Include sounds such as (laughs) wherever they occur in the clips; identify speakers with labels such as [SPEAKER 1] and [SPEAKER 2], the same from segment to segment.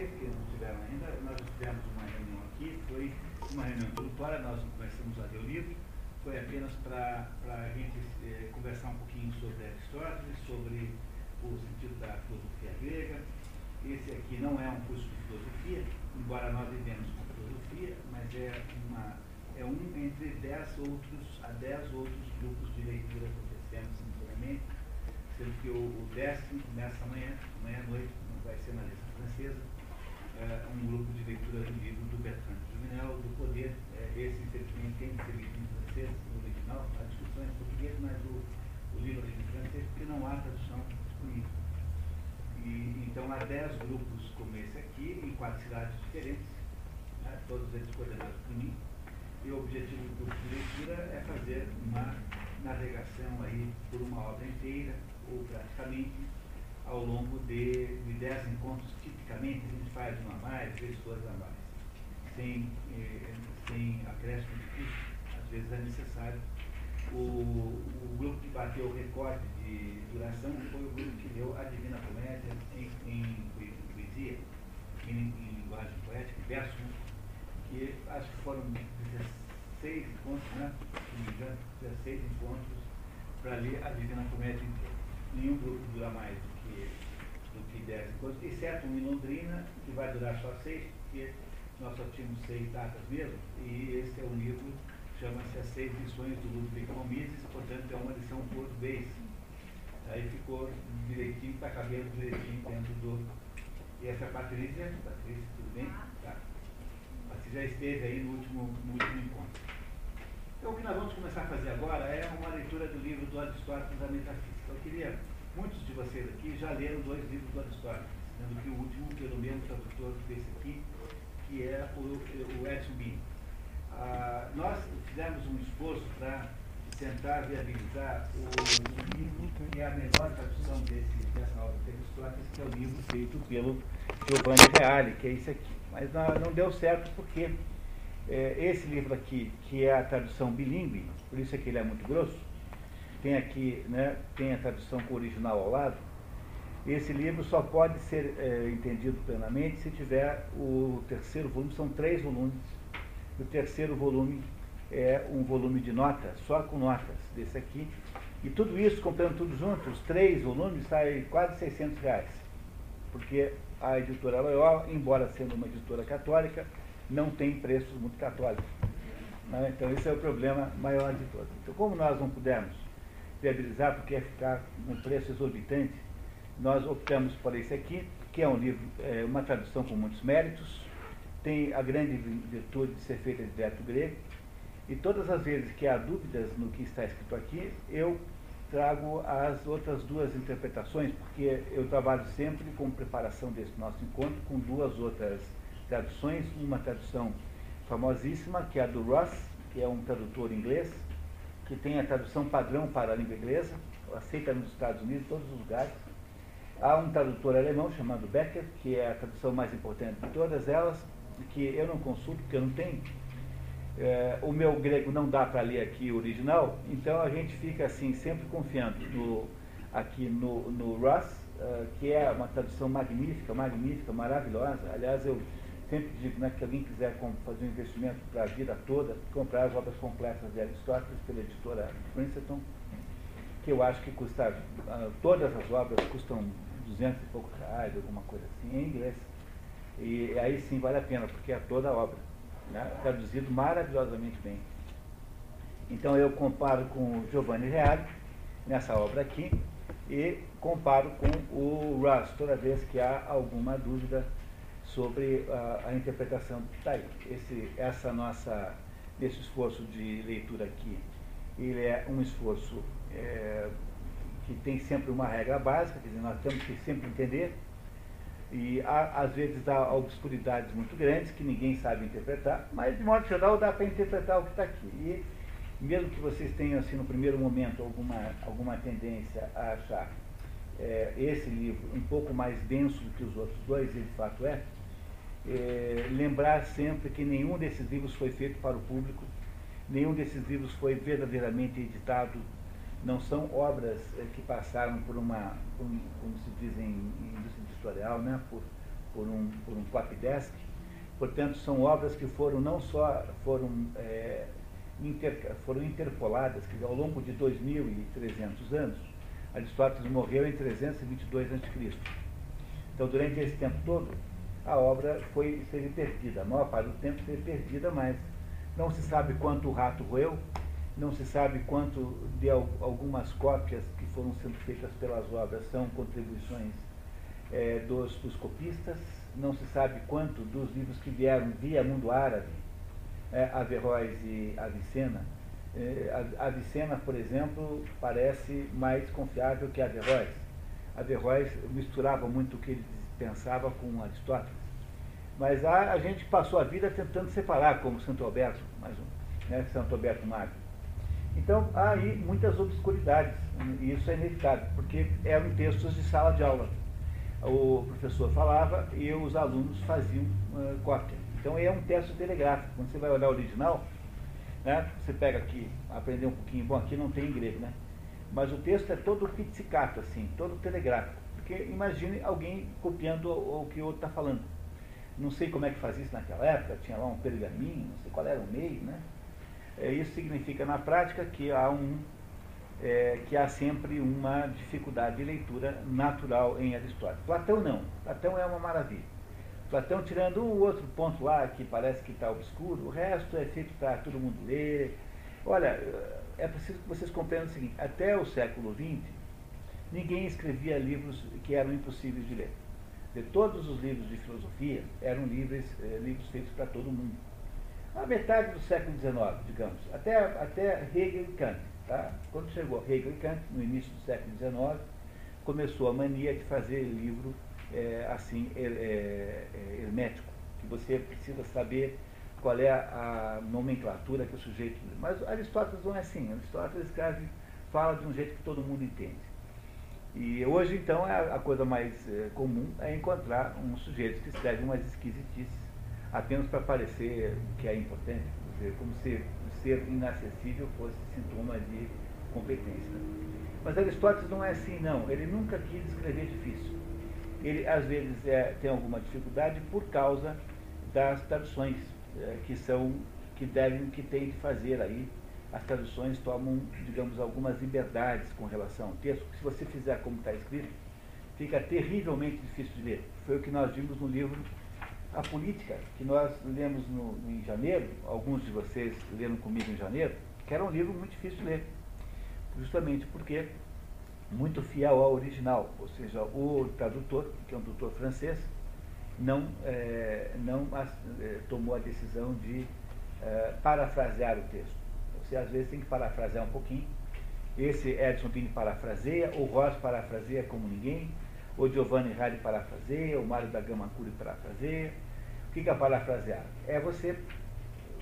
[SPEAKER 1] que não tiveram ainda, nós tivemos uma reunião aqui, foi uma reunião introdutória, nós começamos a ler o livro, foi apenas para a gente eh, conversar um pouquinho sobre Aristóteles, sobre o sentido da filosofia grega. Esse aqui não é um curso de filosofia, embora nós vivemos com filosofia, mas é, uma, é um entre dez outros, a dez outros grupos de leitura oferecemos simultaneamente, sendo que o, o décimo começa amanhã, amanhã à noite, vai ser na letra francesa, um grupo de leitura do livro do Bertrand Juvenel, do Poder. É, esse, infelizmente, tem que ser lido em francês, no original, a discussão é em português, mas o, o livro é em francês, porque não há tradução disponível. E, então há dez grupos como esse aqui, em quatro cidades diferentes, né, todos eles coordenados por mim. E o objetivo do curso de leitura é fazer uma navegação aí por uma obra inteira, ou praticamente, ao longo de, de dez encontros a gente faz uma a mais, três coisas a mais. Sem, eh, sem acréscimo de custo, às vezes é necessário. O, o grupo que bateu o recorde de duração foi o grupo que deu a Divina Comédia em, em, em poesia, em, em, linguagem poética, verso, que acho que foram 16 encontros, né? Se não me engano, 16 encontros para ler a Divina Comédia inteira. Nenhum grupo dura mais exceto um em Londrina, que vai durar só seis, porque nós só tínhamos seis datas mesmo, e esse é um livro, chama-se As Seis Lições do Ludwig von Mises, portanto é uma lição por. Aí ficou direitinho, está cabendo direitinho dentro do. E essa Patrícia, Patrícia, tudo bem? Tá. Patrícia já esteve aí no último, no último encontro. Então o que nós vamos começar a fazer agora é uma leitura do livro do Aristóteles da Metafísica. Eu queria muitos de vocês aqui já leram dois livros do Aristóteles, sendo que o último pelo mesmo tradutor desse aqui, que é o, o Edson Bin. Ah, nós fizemos um esforço para tentar viabilizar o, o, livro que é a melhor tradução desse, dessa obra de Aristóteles, que é o livro feito pelo Giovanni Reale, que é esse aqui. Mas não, não deu certo porque é, esse livro aqui, que é a tradução bilíngue, por isso é que ele é muito grosso, tem aqui, né, tem a tradução com o original ao lado, esse livro só pode ser é, entendido plenamente se tiver o terceiro volume, são três volumes, o terceiro volume é um volume de notas, só com notas desse aqui. E tudo isso, comprando tudo junto, os três volumes, sai quase 600 reais. Porque a editora Loyola, embora sendo uma editora católica, não tem preços muito católicos. Né? Então esse é o problema maior de todos. Então como nós não pudermos viabilizar, porque ia ficar um preço exorbitante, nós optamos por esse aqui, que é um livro, é, uma tradução com muitos méritos, tem a grande virtude de ser feita direto grego, e todas as vezes que há dúvidas no que está escrito aqui, eu trago as outras duas interpretações, porque eu trabalho sempre com preparação desse nosso encontro com duas outras traduções, uma tradução famosíssima, que é a do Ross, que é um tradutor inglês, que tem a tradução padrão para a língua inglesa, aceita nos Estados Unidos, em todos os lugares. Há um tradutor alemão chamado Becker, que é a tradução mais importante de todas elas, que eu não consulto, porque eu não tenho, é, o meu grego não dá para ler aqui o original, então a gente fica assim, sempre confiando no, aqui no, no Russ, uh, que é uma tradução magnífica, magnífica, maravilhosa. Aliás, eu sempre digo né, que alguém quiser fazer um investimento para a vida toda, comprar as obras completas de Aristóteles pela editora Princeton, que eu acho que custa, uh, todas as obras custam 200 e poucos reais, alguma coisa assim, em inglês. E aí sim vale a pena, porque é toda a obra né, traduzido maravilhosamente bem. Então eu comparo com o Giovanni Reale, nessa obra aqui, e comparo com o Russ, toda vez que há alguma dúvida sobre a, a interpretação. Tá aí, esse, essa nossa, esse esforço de leitura aqui, ele é um esforço é, que tem sempre uma regra básica, quer dizer, nós temos que sempre entender e há, às vezes há obscuridades muito grandes que ninguém sabe interpretar, mas de modo geral dá para interpretar o que está aqui. E mesmo que vocês tenham assim no primeiro momento alguma, alguma tendência a achar é, esse livro um pouco mais denso do que os outros dois, e de fato é, é, lembrar sempre que nenhum desses livros foi feito para o público, nenhum desses livros foi verdadeiramente editado não são obras eh, que passaram por uma, como se diz em, indústria editorial, né, por, por um, por um Quapdesk. Portanto, são obras que foram não só foram, é, inter, foram interpoladas, que ao longo de 2.300 anos, Aristóteles morreu em 322 a.C. Então, durante esse tempo todo, a obra foi esteve perdida. A maior parte do tempo esteve perdida, mas não se sabe quanto o rato roeu, não se sabe quanto de algumas cópias que foram sendo feitas pelas obras são contribuições é, dos, dos, copistas, não se sabe quanto dos livros que vieram via mundo árabe, é, Averroes e Avicena. É, Avicena, por exemplo, parece mais confiável que Averroes. Averroes misturava muito o que ele pensava com Aristóteles. Mas a, a gente passou a vida tentando separar, como Santo Alberto, mais um, né, Santo Alberto Magno. Então, há aí muitas obscuridades, e isso é inevitável, porque eram textos de sala de aula. O professor falava e os alunos faziam uh, cópia. Então, é um texto telegráfico. Quando você vai olhar o original, né, você pega aqui, aprender um pouquinho, bom, aqui não tem grego, né? Mas o texto é todo pizzicato, assim, todo telegráfico. Porque imagine alguém copiando o, o que o outro está falando. Não sei como é que fazia isso naquela época, tinha lá um pergaminho, não sei qual era o meio, né? É, isso significa na prática que há, um, é, que há sempre uma dificuldade de leitura natural em Aristóteles. Platão não. Platão é uma maravilha. Platão, tirando o outro ponto lá que parece que está obscuro, o resto é feito para todo mundo ler. Olha, é preciso que vocês compreendam o seguinte: até o século XX, ninguém escrevia livros que eram impossíveis de ler. De todos os livros de filosofia, eram livros, eh, livros feitos para todo mundo a metade do século XIX, digamos, até, até Hegel e Kant. Tá? Quando chegou Hegel e Kant, no início do século XIX, começou a mania de fazer livro é, assim é, é, hermético, que você precisa saber qual é a, a nomenclatura que o sujeito. Mas Aristóteles não é assim. Aristóteles escreve, fala de um jeito que todo mundo entende. E hoje, então, a, a coisa mais é, comum é encontrar um sujeito que escreve umas esquisitices apenas para parecer que é importante, dizer, como se ser inacessível fosse sintoma de competência. Mas Aristóteles não é assim, não. Ele nunca quis escrever difícil. Ele, às vezes, é, tem alguma dificuldade por causa das traduções é, que são, que devem, que tem de fazer aí. As traduções tomam, digamos, algumas liberdades com relação ao texto, que se você fizer como está escrito, fica terrivelmente difícil de ler. Foi o que nós vimos no livro a política que nós lemos no, em janeiro, alguns de vocês leram comigo em janeiro, que era um livro muito difícil de ler, justamente porque muito fiel ao original, ou seja, o tradutor, que é um doutor francês, não, é, não é, tomou a decisão de é, parafrasear o texto. Você às vezes tem que parafrasear um pouquinho. Esse Edson Pini parafraseia, o Ross parafraseia como ninguém, o Giovanni Rari parafraseia, o Mário da Gama Curi parafraseia. O que é parafrasear? É você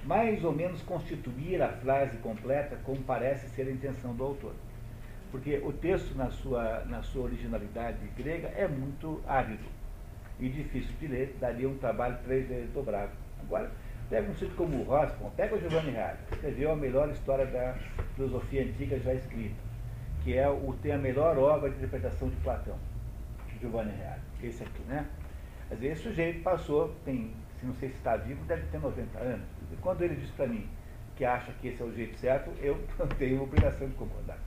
[SPEAKER 1] mais ou menos constituir a frase completa como parece ser a intenção do autor. Porque o texto, na sua, na sua originalidade grega, é muito árido e difícil de ler, daria um trabalho três vezes dobrado. Agora, pega um sítio como o Rospon, pega o Giovanni Rari, escreveu a melhor história da filosofia antiga já escrita, que é o, tem a melhor obra de interpretação de Platão. Giovanni Reale, esse aqui, né? Dizer, esse sujeito passou, tem, se não sei se está vivo, deve ter 90 anos. E quando ele diz para mim que acha que esse é o jeito certo, eu (laughs) tenho obrigação de concordar.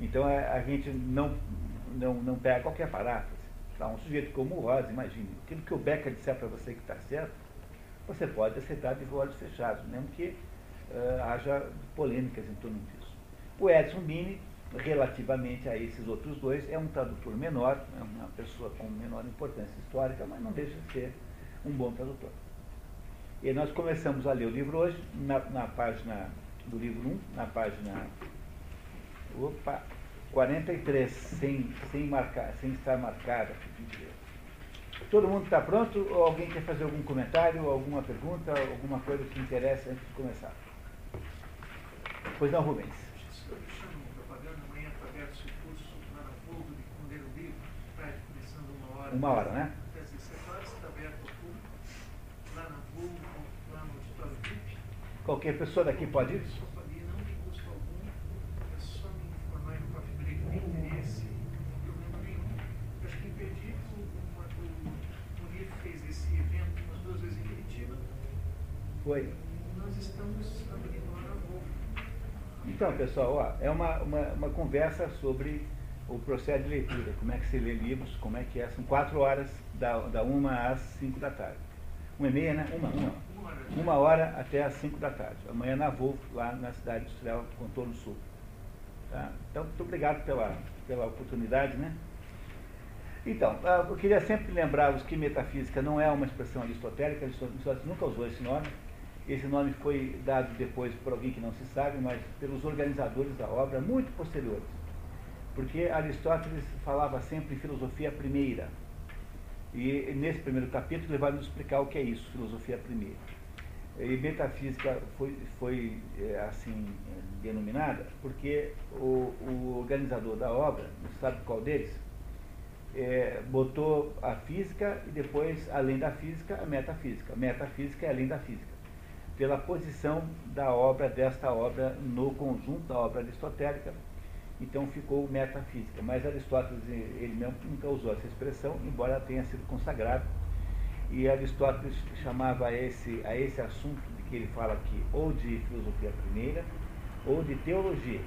[SPEAKER 1] Então a, a gente não, não, não pega qualquer paráfrase. Tá? Um sujeito como o Rosa, imagine, aquilo que o Becker disser para você que está certo, você pode aceitar de olhos fechados, mesmo que uh, haja polêmicas em torno disso. O Edson Bini relativamente a esses outros dois, é um tradutor menor, é uma pessoa com menor importância histórica, mas não deixa de ser um bom tradutor. E nós começamos a ler o livro hoje, na, na página do livro 1, na página opa, 43, sem, sem, marcar, sem estar marcada. Todo mundo está pronto? Ou alguém quer fazer algum comentário, alguma pergunta, alguma coisa que interessa antes de começar? Pois não, Rubens. Uma hora, né? Qualquer pessoa daqui pode ir? Foi.
[SPEAKER 2] Nós estamos agora
[SPEAKER 1] Então, pessoal, ó, é uma, uma, uma, conversa sobre o processo de leitura, como é que se lê livros, como é que é. São quatro horas, da, da uma às cinco da tarde. Uma e meia, né? Uma, uma. Uma hora até às cinco da tarde. Amanhã na Volvo, lá na cidade industrial Contorno Sul. Tá? Então, muito obrigado pela, pela oportunidade, né? Então, ah, eu queria sempre lembrá-los que metafísica não é uma expressão aristotélica, Aristóteles nunca usou esse nome. Esse nome foi dado depois por alguém que não se sabe, mas pelos organizadores da obra, muito posteriores. Porque Aristóteles falava sempre em filosofia primeira. E nesse primeiro capítulo ele vai nos explicar o que é isso, filosofia primeira. E metafísica foi, foi é, assim denominada porque o, o organizador da obra, não sabe qual deles, é, botou a física e depois, além da física, a metafísica. Metafísica é além da física. Pela posição da obra, desta obra, no conjunto da obra aristotélica, então ficou metafísica. Mas Aristóteles, ele mesmo nunca usou essa expressão, embora tenha sido consagrado. E Aristóteles chamava a esse, a esse assunto de que ele fala aqui, ou de filosofia primeira, ou de teologia.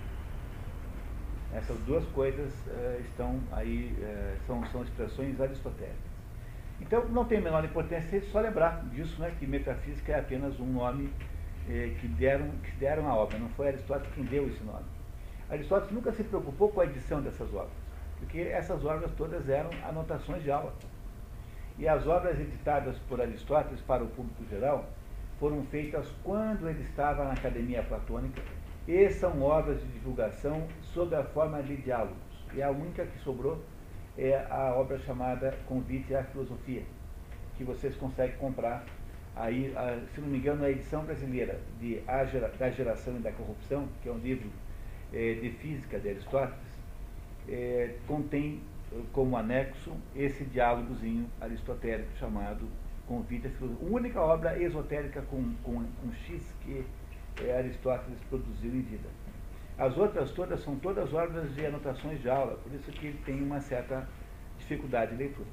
[SPEAKER 1] Essas duas coisas uh, estão aí, uh, são, são expressões aristotélicas. Então, não tem a menor importância só lembrar disso, né, que metafísica é apenas um nome eh, que, deram, que deram à obra, não foi Aristóteles quem deu esse nome. Aristóteles nunca se preocupou com a edição dessas obras, porque essas obras todas eram anotações de aula. E as obras editadas por Aristóteles para o público geral foram feitas quando ele estava na Academia Platônica e são obras de divulgação sob a forma de diálogos. E a única que sobrou é a obra chamada Convite à Filosofia, que vocês conseguem comprar aí, se não me engano, a edição brasileira de a Gera, da Geração e da Corrupção, que é um livro é, de física de Aristóteles, é, contém como anexo esse diálogozinho aristotélico chamado Convite à Filosofia. A única obra esotérica com, com, com X que é, Aristóteles produziu em vida. As outras todas são todas obras de anotações de aula, por isso que ele tem uma certa dificuldade de leitura.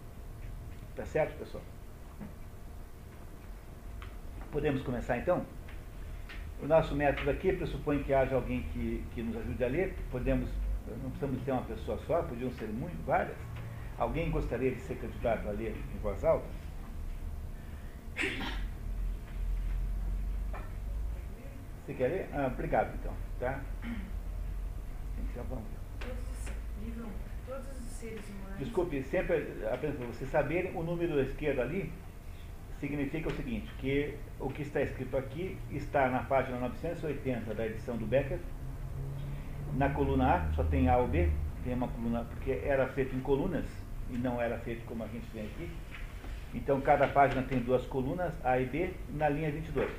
[SPEAKER 1] Tá certo, pessoal? Podemos começar então? O nosso método aqui pressupõe que haja alguém que, que nos ajude a ler. Podemos, não precisamos ter uma pessoa só, podiam ser muito, várias. Alguém gostaria de ser candidato a ler em voz alta? Você quer ler? Ah, obrigado, então. Tá? Então vamos
[SPEAKER 2] Todos os seres humanos.
[SPEAKER 1] Desculpe, sempre apenas para vocês saberem, o número da esquerda ali significa o seguinte, que o que está escrito aqui está na página 980 da edição do Becker. Na coluna A, só tem A ou B, tem uma coluna, porque era feito em colunas e não era feito como a gente tem aqui. Então cada página tem duas colunas, A e B, na linha 22.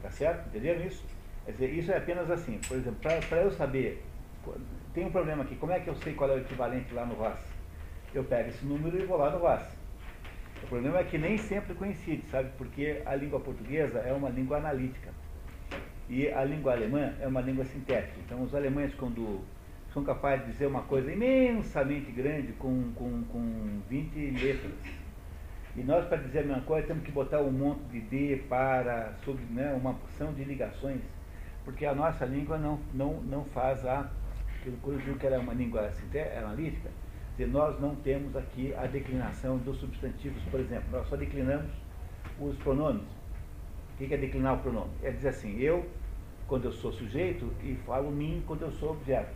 [SPEAKER 1] Tá certo? Entenderam isso? Quer dizer, isso é apenas assim. Por exemplo, para eu saber, tem um problema aqui, como é que eu sei qual é o equivalente lá no ROS? Eu pego esse número e vou lá no ROS. O problema é que nem sempre coincide, sabe? Porque a língua portuguesa é uma língua analítica. E a língua alemã é uma língua sintética. Então, os alemães, quando são capazes de dizer uma coisa imensamente grande com, com, com 20 letras, e nós, para dizer a mesma coisa, temos que botar um monte de D para, sobre né, uma porção de ligações, porque a nossa língua não, não, não faz a. Quando eu digo que ela é uma língua analítica, dizer, nós não temos aqui a declinação dos substantivos, por exemplo, nós só declinamos os pronomes. O que é declinar o pronome? É dizer assim, eu, quando eu sou sujeito, e falo mim quando eu sou objeto.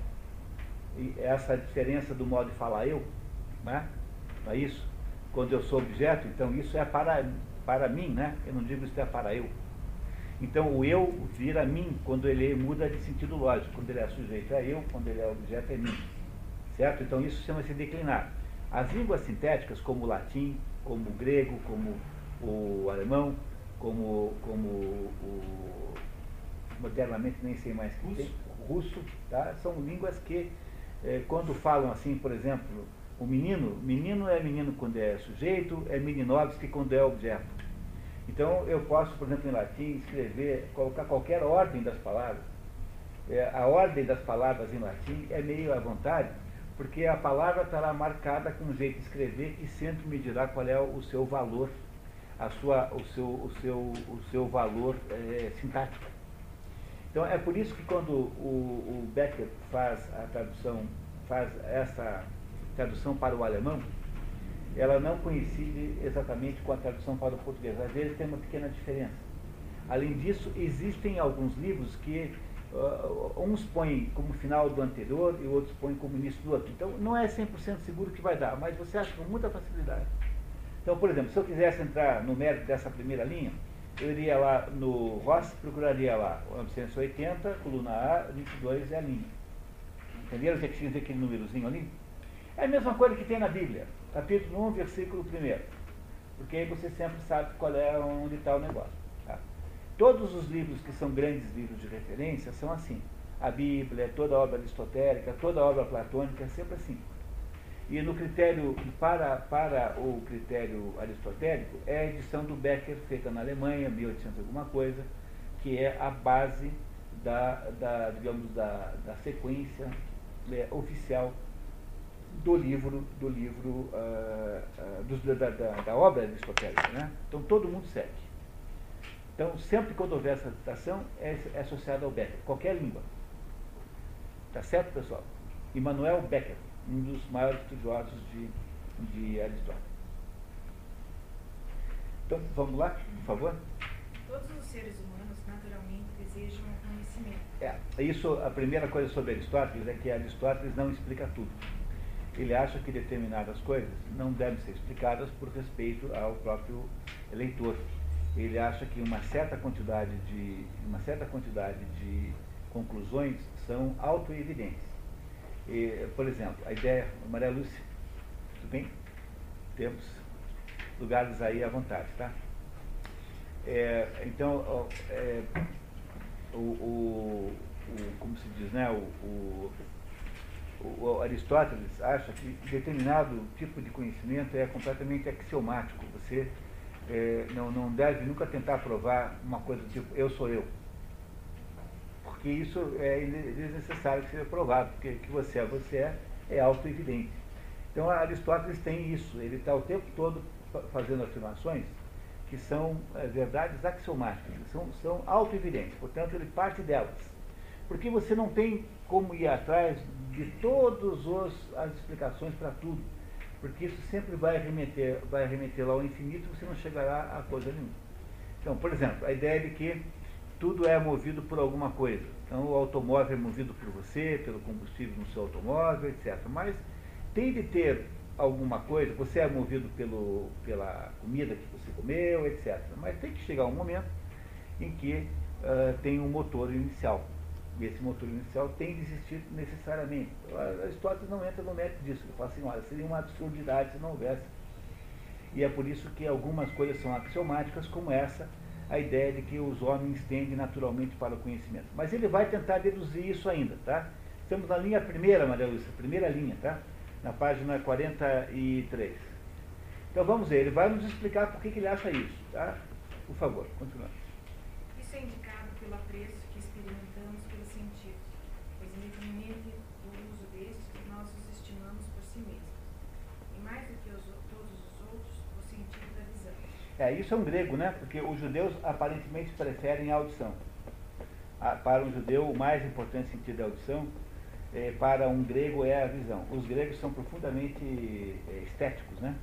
[SPEAKER 1] E essa diferença do modo de falar eu, né? não é isso? quando eu sou objeto, então isso é para, para mim, né? Eu não digo isso é para eu. Então o eu vira mim quando ele muda de sentido lógico. Quando ele é sujeito é eu, quando ele é objeto é mim. Certo? Então isso chama-se declinar. As línguas sintéticas, como o latim, como o grego, como o alemão, como, como o. modernamente nem sei mais que tem, o russo, tá? são línguas que, eh, quando falam assim, por exemplo, o menino, menino é menino quando é sujeito, é meninovski quando é objeto. Então eu posso, por exemplo, em latim, escrever, colocar qualquer ordem das palavras. É, a ordem das palavras em latim é meio à vontade, porque a palavra estará marcada com um jeito de escrever que sempre me dirá qual é o seu valor a sua, o, seu, o, seu, o seu valor é, sintático. Então é por isso que quando o, o Becker faz a tradução, faz essa tradução para o alemão, ela não coincide exatamente com a tradução para o português. Às vezes tem uma pequena diferença. Além disso, existem alguns livros que uh, uns põem como final do anterior e outros põem como início do outro. Então não é 100% seguro que vai dar, mas você acha com muita facilidade. Então, por exemplo, se eu quisesse entrar no mérito dessa primeira linha, eu iria lá no Ross, procuraria lá 980, coluna A, 22 é a linha. Entenderam o que significa aquele númerozinho ali? É a mesma coisa que tem na Bíblia, capítulo 1, versículo 1. Porque aí você sempre sabe qual é onde está o negócio. Tá? Todos os livros que são grandes livros de referência são assim. A Bíblia, toda a obra aristotélica, toda a obra platônica é sempre assim. E no critério, para, para o critério aristotélico, é a edição do Becker, feita na Alemanha, 1800 alguma coisa, que é a base da, da digamos, da, da sequência é, oficial do livro, do livro uh, uh, dos, da, da, da, obra aristotélica. Né? Então todo mundo segue. Então, sempre quando houver essa citação, é, é associada ao Becker, qualquer língua. Tá certo, pessoal? Immanuel Becker um dos maiores estudiosos de, de Aristóteles. Então, vamos lá, por favor?
[SPEAKER 2] Todos os seres humanos naturalmente desejam conhecimento.
[SPEAKER 1] É, isso, a primeira coisa sobre Aristóteles é que Aristóteles não explica tudo. Ele acha que determinadas coisas não devem ser explicadas por respeito ao próprio leitor. Ele acha que uma certa quantidade de, uma certa quantidade de conclusões são autoevidentes por exemplo, a ideia, Maria Lúcia, tudo bem? Temos lugares aí à vontade, tá? É, então, é, o, o, o, como se diz, né? O, o, o, Aristóteles acha que determinado tipo de conhecimento é completamente axiomático. Você é, não, não deve nunca tentar provar uma coisa tipo eu sou eu porque isso é desnecessário que seja provado, porque que você é você é, é auto-evidente. Então Aristóteles tem isso, ele está o tempo todo fazendo afirmações que são é, verdades axiomáticas, são, são auto-evidentes, portanto ele parte delas. Porque você não tem como ir atrás de todas as explicações para tudo, porque isso sempre vai remeter, vai remeter lá ao infinito e você não chegará a coisa nenhuma. Então, por exemplo, a ideia de que tudo é movido por alguma coisa. Então, o automóvel é movido por você, pelo combustível no seu automóvel, etc. Mas tem de ter alguma coisa, você é movido pelo, pela comida que você comeu, etc. Mas tem que chegar um momento em que uh, tem um motor inicial. Esse motor inicial tem de existir necessariamente. Aristóteles não entra no mérito disso. Ele fala assim, olha, seria uma absurdidade se não houvesse. E é por isso que algumas coisas são axiomáticas, como essa, a ideia de que os homens tendem naturalmente para o conhecimento. Mas ele vai tentar deduzir isso ainda, tá? Estamos na linha primeira, Maria Lúcia, primeira linha, tá? Na página 43. Então vamos ver, ele vai nos explicar por que ele acha isso, tá? Por favor, continuando.
[SPEAKER 2] Isso é indicado pelo apreço que experimentamos pelos sentidos, pois independentemente do uso destes, nós os estimamos por si mesmos. E mais do que os, todos os outros, o sentido da visão.
[SPEAKER 1] É, isso é um grego, né? Porque os judeus aparentemente preferem a audição. Ah, para um judeu, o mais importante sentido da audição, é, para um grego, é a visão. Os gregos são profundamente é, estéticos, né?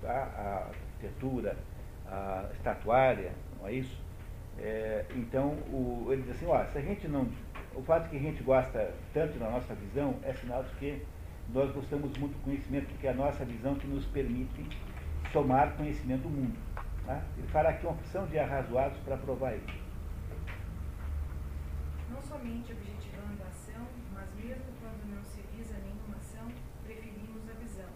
[SPEAKER 1] Tá? A arquitetura, a estatuária, não é isso? É, então, o, ele diz assim, ó, se a gente não. O fato que a gente gosta tanto da nossa visão é sinal de que nós gostamos muito do conhecimento, porque é a nossa visão que nos permite tomar conhecimento do mundo. Tá? Ele fará aqui uma opção de arrazoados para provar isso.
[SPEAKER 2] Não somente objetivando a ação, mas mesmo quando não se visa nenhuma ação, preferimos a visão.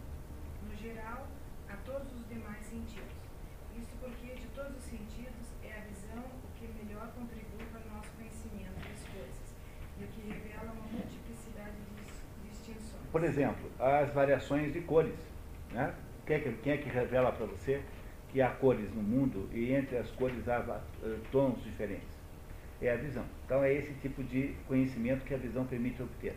[SPEAKER 2] No geral, a todos os demais sentidos. Isso porque de todos os sentidos é a visão o que melhor contribui para o nosso conhecimento das coisas e o que revela uma multiplicidade de distinções.
[SPEAKER 1] Por exemplo, as variações de cores. Né? Quem é que, quem é que revela para você que há cores no mundo e entre as cores há uh, tons diferentes. É a visão. Então é esse tipo de conhecimento que a visão permite obter.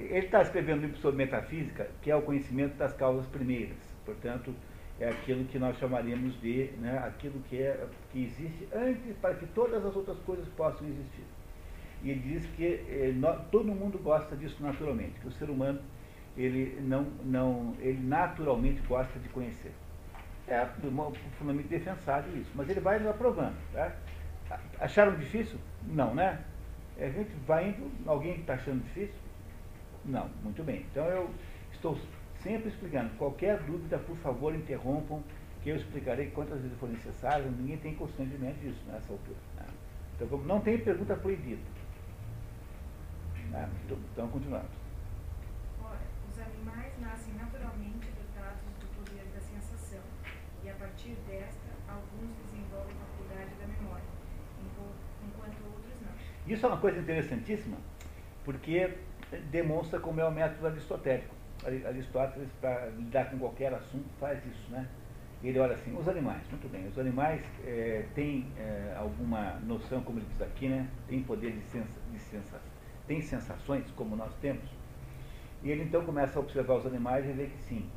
[SPEAKER 1] Ele está escrevendo sobre metafísica, que é o conhecimento das causas primeiras. Portanto, é aquilo que nós chamaríamos de né, aquilo que, é, que existe antes para que todas as outras coisas possam existir. E ele diz que eh, todo mundo gosta disso naturalmente, que o ser humano ele não, não, ele naturalmente gosta de conhecer. É profundamente defensável isso, mas ele vai nos aprovando. Tá? Acharam difícil? Não, né? A gente vai indo, alguém está achando difícil? Não, muito bem. Então eu estou sempre explicando. Qualquer dúvida, por favor, interrompam, que eu explicarei quantas vezes for necessário. Ninguém tem constrangimento disso nessa altura. Né? Então, não tem pergunta proibida. Né? Então, continuando.
[SPEAKER 2] Ora, os animais nascem naturalmente dotados do poder da sensação, e a partir desta, alguns desenvolvem faculdade da memória, enquanto outros não.
[SPEAKER 1] Isso é uma coisa interessantíssima, porque demonstra como é o método aristotélico. Aristóteles, para lidar com qualquer assunto, faz isso, né? Ele olha assim, os animais, muito bem, os animais é, têm é, alguma noção, como ele diz aqui, né? Tem poder de, sensa, de tem sensações, como nós temos. E ele então começa a observar os animais e vê que sim.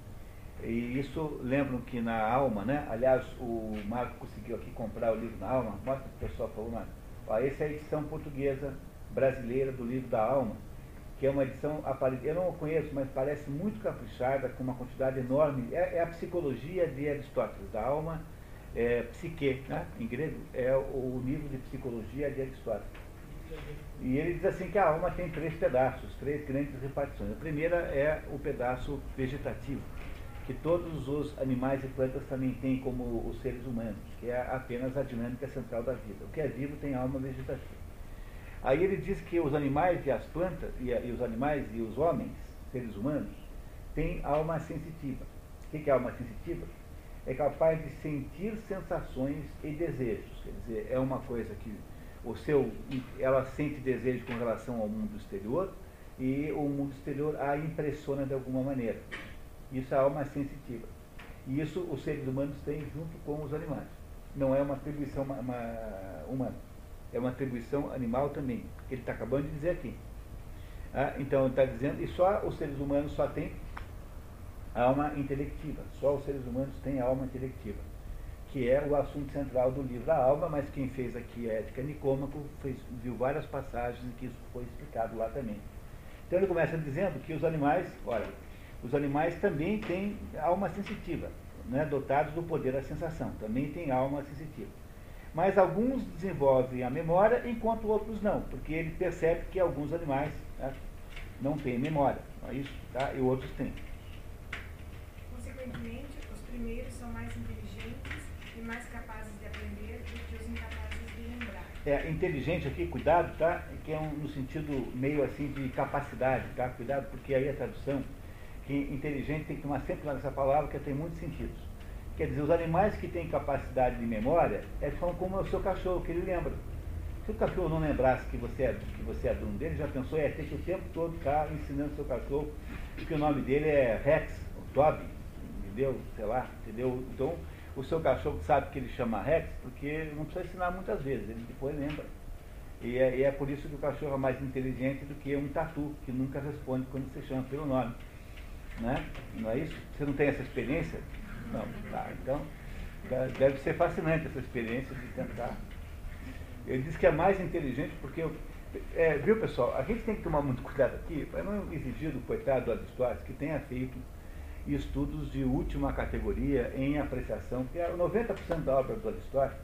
[SPEAKER 1] E isso lembram que na alma, né? Aliás, o Marco conseguiu aqui comprar o livro na alma. Mostra o pessoal, falou, Marco. Ó, essa é a edição portuguesa brasileira do livro da alma que é uma edição, eu não conheço, mas parece muito caprichada, com uma quantidade enorme. É, é a psicologia de Aristóteles, da alma, é, psique, né? em grego, é o nível de psicologia de Aristóteles. E ele diz assim que a alma tem três pedaços, três grandes repartições. A primeira é o pedaço vegetativo, que todos os animais e plantas também têm como os seres humanos, que é apenas a dinâmica central da vida. O que é vivo tem alma vegetativa. Aí ele diz que os animais e as plantas, e, e os animais e os homens, seres humanos, têm alma sensitiva. O que é alma sensitiva? É capaz de sentir sensações e desejos. Quer dizer, é uma coisa que o seu, ela sente desejo com relação ao mundo exterior e o mundo exterior a impressiona de alguma maneira. Isso é alma sensitiva. E isso os seres humanos têm junto com os animais. Não é uma atribuição humana é uma atribuição animal também, ele está acabando de dizer aqui. Ah, então ele está dizendo, e só os seres humanos só têm alma intelectiva, só os seres humanos têm alma intelectiva, que é o assunto central do livro A Alma, mas quem fez aqui a Ética Nicômaco fez, viu várias passagens em que isso foi explicado lá também. Então ele começa dizendo que os animais, olha, os animais também têm alma sensitiva, né, dotados do poder da sensação, também têm alma sensitiva. Mas alguns desenvolvem a memória, enquanto outros não, porque ele percebe que alguns animais né, não têm memória, é isso? Tá? E outros têm.
[SPEAKER 2] Consequentemente, os primeiros são mais inteligentes e mais capazes de aprender do que os incapazes de lembrar.
[SPEAKER 1] É, inteligente aqui, cuidado, tá? Que é um, no sentido meio assim de capacidade, tá? Cuidado, porque aí a tradução, que inteligente tem que tomar sempre nessa palavra, que tem muitos sentidos. Quer dizer, os animais que têm capacidade de memória é, são como o seu cachorro, que ele lembra. Se o cachorro não lembrasse que você é, que você é dono dele, já pensou, é ter que o tempo todo ficar ensinando o seu cachorro que o nome dele é Rex, o Toby, entendeu? Sei lá, entendeu? Então, o seu cachorro sabe que ele chama Rex, porque não precisa ensinar muitas vezes, ele depois lembra. E é, e é por isso que o cachorro é mais inteligente do que um tatu, que nunca responde quando você chama pelo nome. Né? Não é isso? Você não tem essa experiência? Não, tá. Então, deve ser fascinante essa experiência de tentar. Ele diz que é mais inteligente porque. É, viu, pessoal? A gente tem que tomar muito cuidado aqui para não exigir do coitado do Aristóteles que tenha feito estudos de última categoria em apreciação, porque 90% da obra do Aristóteles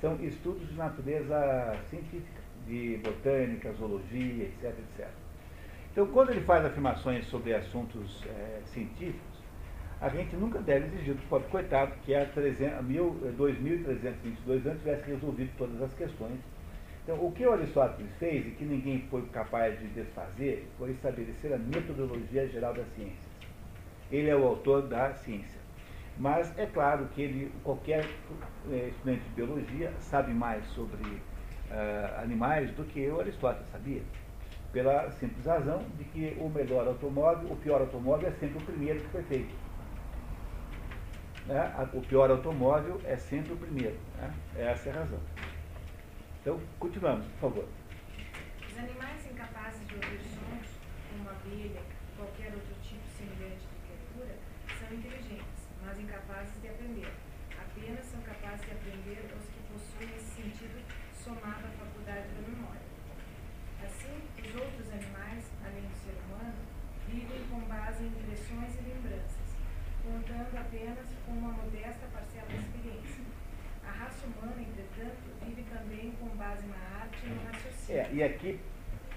[SPEAKER 1] são estudos de natureza científica, de botânica, zoologia, etc, etc. Então, quando ele faz afirmações sobre assuntos é, científicos, a gente nunca deve exigir do pobre coitado que há 2.322 anos tivesse resolvido todas as questões. Então, o que Aristóteles fez e que ninguém foi capaz de desfazer foi estabelecer a metodologia geral das ciências. Ele é o autor da ciência. Mas é claro que ele, qualquer é, estudante de biologia sabe mais sobre uh, animais do que o Aristóteles sabia. Pela simples razão de que o melhor automóvel, o pior automóvel é sempre o primeiro que foi feito né, o pior automóvel é sempre o primeiro. Né? Essa é a razão. Então, continuamos, por favor.
[SPEAKER 2] Os animais incapazes de ouvir sons, como a abelha, qualquer outro tipo semelhante de criatura, são inteligentes, mas mas incapazes de aprender. Apenas são capazes de aprender os que possuem esse sentido somado à faculdade da memória. Assim, os outros animais, além do ser humano, vivem com base em impressões e lembranças, contando apenas com uma modesta parcela da experiência. A raça humana, entretanto, vive também com base na arte e no raciocínio.
[SPEAKER 1] É, e aqui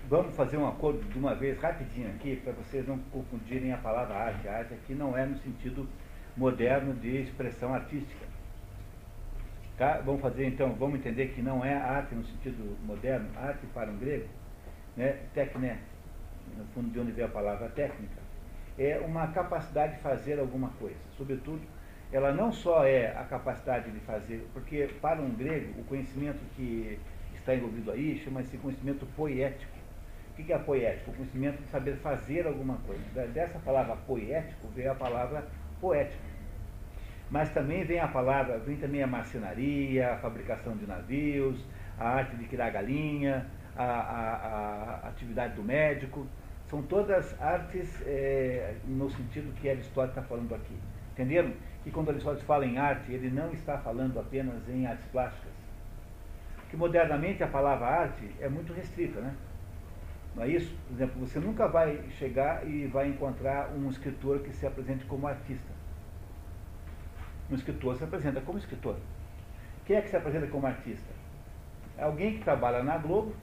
[SPEAKER 1] vamos fazer um acordo de uma vez rapidinho aqui, para vocês não confundirem a palavra arte. A arte aqui não é no sentido moderno de expressão artística. Tá? Vamos fazer então, vamos entender que não é arte no sentido moderno, arte para um grego, né? Tecné, no fundo de onde vem a palavra técnica, é uma capacidade de fazer alguma coisa. Sobretudo, ela não só é a capacidade de fazer, porque para um grego o conhecimento que está envolvido aí chama-se conhecimento poético. O que é poético? O conhecimento de saber fazer alguma coisa. Dessa palavra poético veio a palavra poético. Mas também vem a palavra, vem também a marcenaria, a fabricação de navios, a arte de criar galinha, a, a, a atividade do médico. São todas artes é, no sentido que Aristóteles está falando aqui. Entenderam? Que quando Aristóteles fala em arte, ele não está falando apenas em artes plásticas. Que modernamente a palavra arte é muito restrita, né? Não é isso? Por exemplo, você nunca vai chegar e vai encontrar um escritor que se apresente como artista. Um escritor se apresenta como escritor. Quem é que se apresenta como artista? É alguém que trabalha na Globo,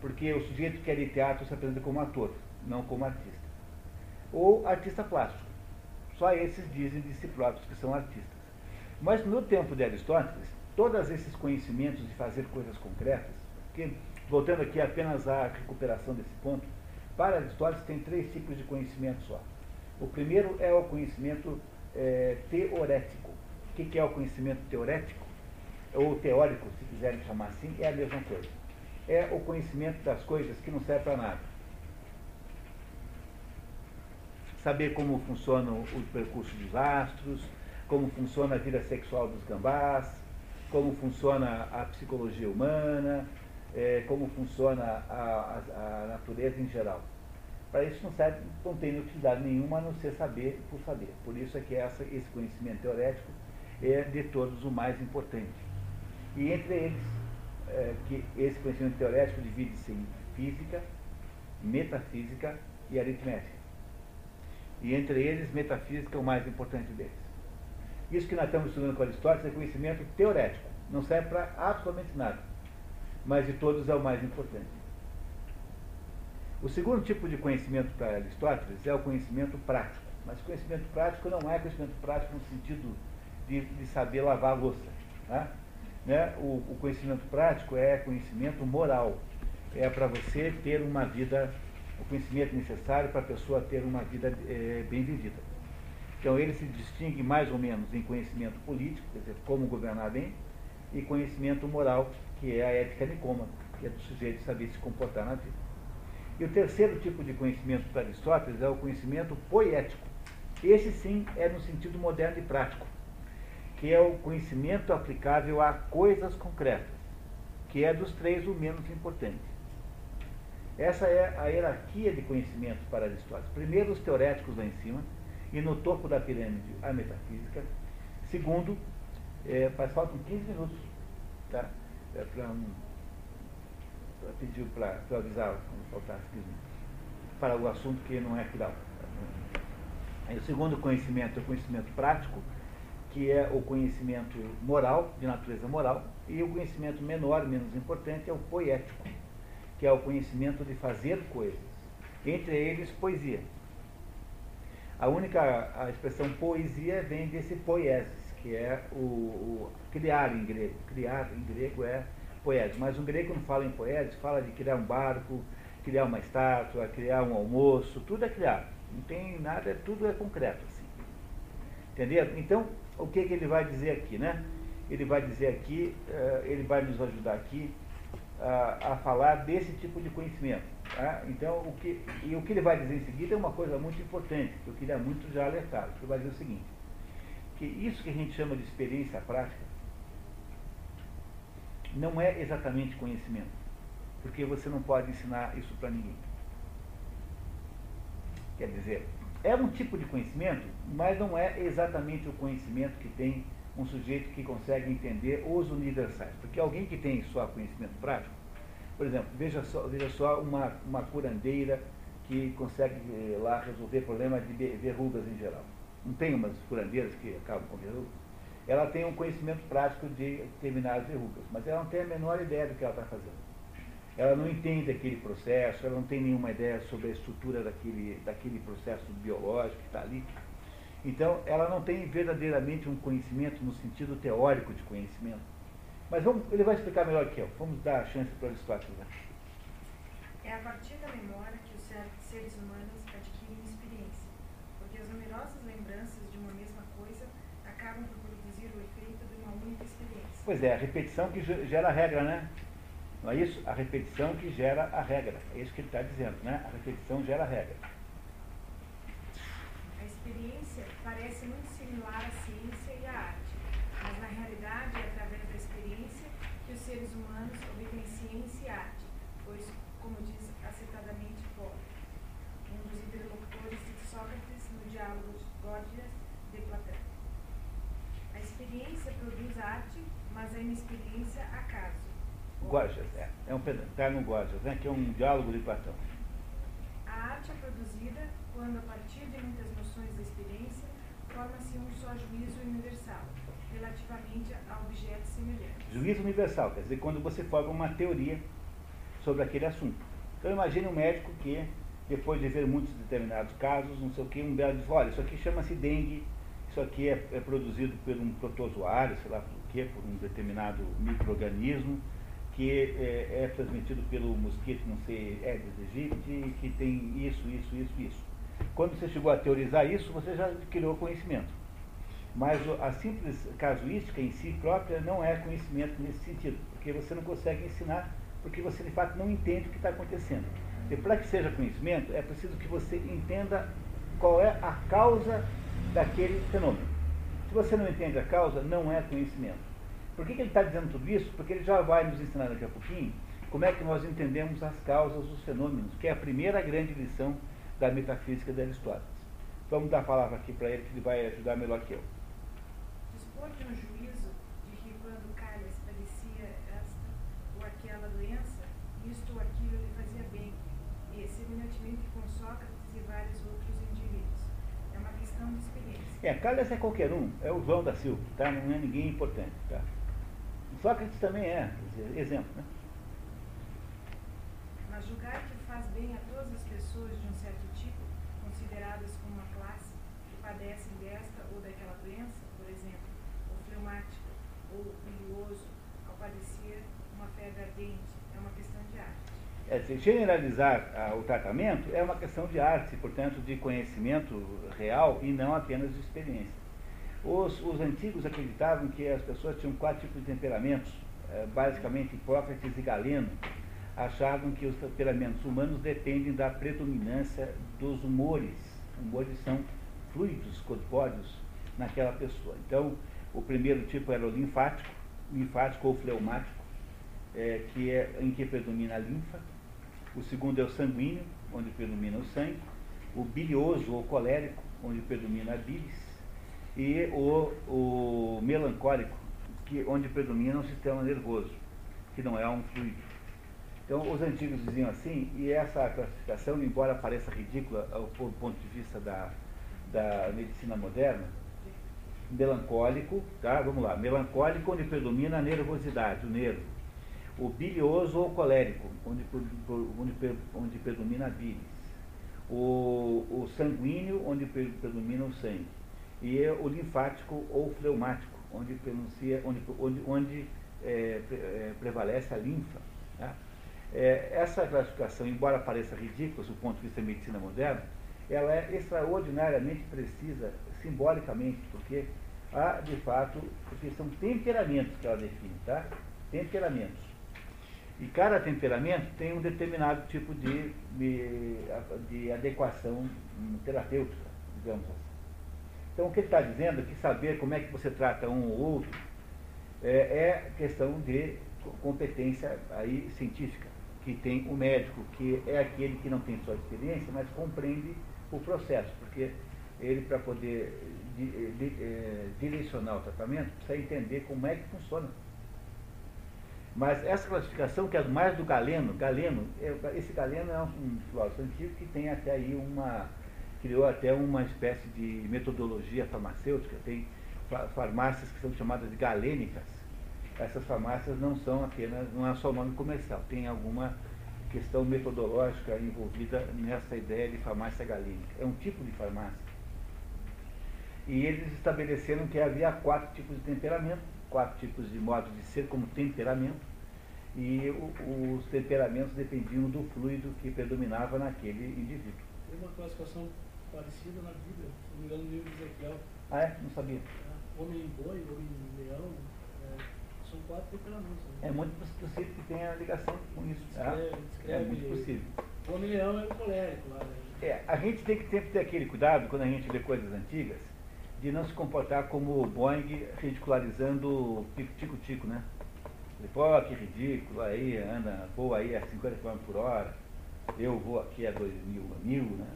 [SPEAKER 1] porque o sujeito que é de teatro se apresenta como ator, não como artista. Ou artista plástico. Só esses dizem de si próprios que são artistas. Mas no tempo de Aristóteles, todos esses conhecimentos de fazer coisas concretas, que voltando aqui apenas à recuperação desse ponto, para Aristóteles tem três tipos de conhecimento só. O primeiro é o conhecimento é, teorético. O que, é o conhecimento teorético? Ou teórico, se quiserem chamar assim, é a mesma coisa. É o conhecimento das coisas que não serve para nada. Saber como funciona o percurso dos astros, como funciona a vida sexual dos gambás, como funciona a psicologia humana, é, como funciona a, a, a, natureza em geral. Para isso não, serve, não tem utilidade nenhuma a não ser saber por saber. Por isso é que essa, esse conhecimento teorético é de todos o mais importante. E entre eles, é, que esse conhecimento teorético divide-se em física, metafísica e aritmética. E entre eles, metafísica é o mais importante deles. Isso que nós estamos estudando com Aristóteles é conhecimento teorético. Não serve para absolutamente nada mas de todos é o mais importante. O segundo tipo de conhecimento para Aristóteles é o conhecimento prático. Mas conhecimento prático não é conhecimento prático no sentido de, de saber lavar a louça. Tá? Né? O, o, conhecimento prático é conhecimento moral. É para você ter uma vida, o conhecimento necessário para a pessoa ter uma vida é, bem vivida. Então ele se distingue mais ou menos em conhecimento político, quer dizer, como governar bem, e conhecimento moral, que é a ética nicômana, que é do sujeito saber se comportar na vida. E o terceiro tipo de conhecimento para Aristóteles é o conhecimento poético. Esse sim é no sentido moderno e prático, que é o conhecimento aplicável a coisas concretas, que é dos três o menos importante. Essa é a hierarquia de conhecimentos para Aristóteles. Primeiro, os teoréticos lá em cima, e no topo da pirâmide, a metafísica. Segundo, é, faz faltam 15 minutos. Tá? É, para um, pediu para avisar quando faltasse para o assunto que não é final. Aí, o segundo conhecimento é o conhecimento prático, que é o conhecimento moral, de natureza moral, e o conhecimento menor, menos importante, é o poético, que é o conhecimento de fazer coisas, entre eles poesia. A única a expressão poesia vem desse poiesis, que é o, o, criar em grego. Criar em grego é poesia. Mas o grego não fala em poesia, fala de criar um barco, criar uma estátua, criar um almoço, tudo é criar. Não tem nada, tudo é concreto. Assim. Entenderam? Então, o que, que ele vai dizer aqui, né? Ele vai dizer aqui, uh, ele vai nos ajudar aqui uh, a falar desse tipo de conhecimento. Tá? Então, o que, e o que ele vai dizer em seguida é uma coisa muito importante, que eu queria muito já alertar. Ele vai dizer o seguinte, que isso que a gente chama de experiência prática não é exatamente conhecimento, porque você não pode ensinar isso para ninguém. Quer dizer, É um tipo de conhecimento, mas não é exatamente o conhecimento que tem um sujeito que consegue entender os universais. Porque alguém que tem só conhecimento prático, por exemplo, veja só, veja só uma, uma curandeira que consegue eh, lá resolver problemas de verrugas em geral. Não tem umas curandeiras que acabam com verrugas? Ela tem um conhecimento prático de determinadas verrugas, mas ela não tem a menor ideia do que ela está fazendo. Ela não entende aquele processo, ela não tem nenhuma ideia sobre a estrutura daquele, daquele processo biológico que está ali. Então, ela não tem verdadeiramente um conhecimento no sentido teórico de conhecimento. Mas vamos, ele vai explicar melhor que eu. Vamos dar a chance para Aristóteles.
[SPEAKER 2] É a partir da memória que os seres humanos adquirem experiência, porque as numerosas lembranças de uma mesma coisa acabam por produzir o efeito de uma única experiência.
[SPEAKER 1] Pois é, a repetição que gera a regra, né? Não é isso? A repetição que gera a regra. É isso que ele está dizendo, né? A repetição gera a regra.
[SPEAKER 2] A experiência parece muito similar à ciência e à arte, mas na realidade é através da experiência que os seres humanos obtêm ciência e arte, pois, como diz acitadamente Paul, um dos interlocutores de Sócrates no diálogo de Gorgias de Platão. A experiência produz arte, mas a inexperiência acaso.
[SPEAKER 1] Gorgias, é. Um Gorgias, né, que é um diálogo de Platão.
[SPEAKER 2] A arte é produzida quando, a partir de muitas noções da experiência, forma-se um só juízo universal, relativamente a objetos semelhantes.
[SPEAKER 1] Juízo universal, quer dizer, quando você forma uma teoria sobre aquele assunto. Então imagine um médico que, depois de ver muitos determinados casos, não sei o que, um belo diz, olha, isso aqui chama-se dengue, isso aqui é, é, produzido por um protozoário, sei lá por quê, por um determinado microorganismo, que é, é, transmitido pelo mosquito, não sei, Aedes aegypti, que tem isso, isso, isso, isso. Quando você chegou a teorizar isso, você já criou conhecimento. Mas a simples casuística em si própria não é conhecimento nesse sentido, porque você não consegue ensinar, porque você de fato não entende o que está acontecendo. E para que seja conhecimento, é preciso que você entenda qual é a causa daquele fenômeno. Se você não entende a causa, não é conhecimento. Por que, que ele está dizendo tudo isso? Porque ele já vai nos ensinar daqui a pouquinho como é que nós entendemos as causas dos fenômenos, que é a primeira grande lição da metafísica de Aristóteles. Vamos dar a palavra aqui para ele, que ele vai ajudar melhor que eu.
[SPEAKER 2] Dispor de um juízo de que quando Calhas padecia esta ou aquela doença, isto ou aquilo lhe fazia bem, e semelhantemente com Sócrates e vários outros indivíduos. É uma questão de experiência.
[SPEAKER 1] É, Calhas é qualquer um, é o João da Silva, tá? não é ninguém importante. Tá? Sócrates também é, exemplo. Né?
[SPEAKER 2] Mas julgar que faz bem a todas as pessoas de um certo tipo, consideradas como uma classe, que padecem desta ou daquela doença, por exemplo, o fleumático ou bilioso, ao padecer uma febre ardente, é uma questão de arte.
[SPEAKER 1] É, se generalizar ah, o tratamento é uma questão de arte, portanto, de conhecimento real e não apenas de experiência. Os, os antigos acreditavam que as pessoas tinham quatro tipos de temperamentos, é, basicamente Hipócrates e Galeno achavam que os temperamentos humanos dependem da predominância dos humores. Humores são fluidos corpóreos naquela pessoa. Então, o primeiro tipo era o linfático, linfático ou fleumático, é, que é em que predomina a linfa. O segundo é o sanguíneo, onde predomina o sangue. O bilioso ou colérico, onde predomina a bilis e o, o melancólico, que, onde predomina o sistema nervoso, que não é um fluido. Então, os antigos diziam assim, e essa classificação, embora pareça ridícula do ponto de vista da, da medicina moderna, melancólico, tá? Vamos lá, melancólico onde predomina a nervosidade, o nervo. O bilioso ou colérico, onde, onde, onde predomina a bilis. O, o sanguíneo, onde predomina o sangue e é o linfático ou fleumático, onde, pronuncia, onde, onde, onde é, é, prevalece a linfa. Tá? É, essa classificação, embora pareça ridícula do ponto de vista da medicina moderna, ela é extraordinariamente precisa simbolicamente, porque há, de fato, porque são temperamentos que ela define, tá? Temperamentos. E cada temperamento tem um determinado tipo de, de, de adequação terapêutica, digamos assim. Então, o que ele está dizendo é que saber como é que você trata um ou outro é, é questão de competência aí científica, que tem o médico, que é aquele que não tem só experiência, mas compreende o processo, porque ele, para poder di, eh, direcionar o tratamento, precisa entender como é que funciona. Mas essa classificação, que é mais do Galeno, Galeno, é, esse Galeno é um filósofo antigo que tem até aí uma, criou até uma espécie de metodologia farmacêutica, tem farmácias que são chamadas de galênicas. Essas farmácias não são apenas, não é só o nome comercial, tem alguma questão metodológica envolvida nessa ideia de farmácia galênica. É um tipo de farmácia. E eles estabeleceram que havia quatro tipos de temperamento, quatro tipos de modos de ser como temperamento, e os temperamentos dependiam do fluido que predominava naquele indivíduo.
[SPEAKER 3] Tem uma classificação parecida na Bíblia, se não me engano, no livro de Ezequiel.
[SPEAKER 1] Ah, é? Não sabia.
[SPEAKER 3] É, homem boi, homem leão, é, são quatro temperamentos.
[SPEAKER 1] Né? É muito possível que tenha ligação com isso. Descreve,
[SPEAKER 3] tá? descreve,
[SPEAKER 1] é muito possível.
[SPEAKER 3] O homem leão é o colérico lá. Né?
[SPEAKER 1] É, a gente tem que sempre ter aquele cuidado quando a gente lê coisas antigas, de não se comportar como o Boeing ridicularizando o tico-tico, né? Pô, que ridículo, aí anda, voa aí a 50 km por hora, eu vou aqui a 2 mil, a mil, né?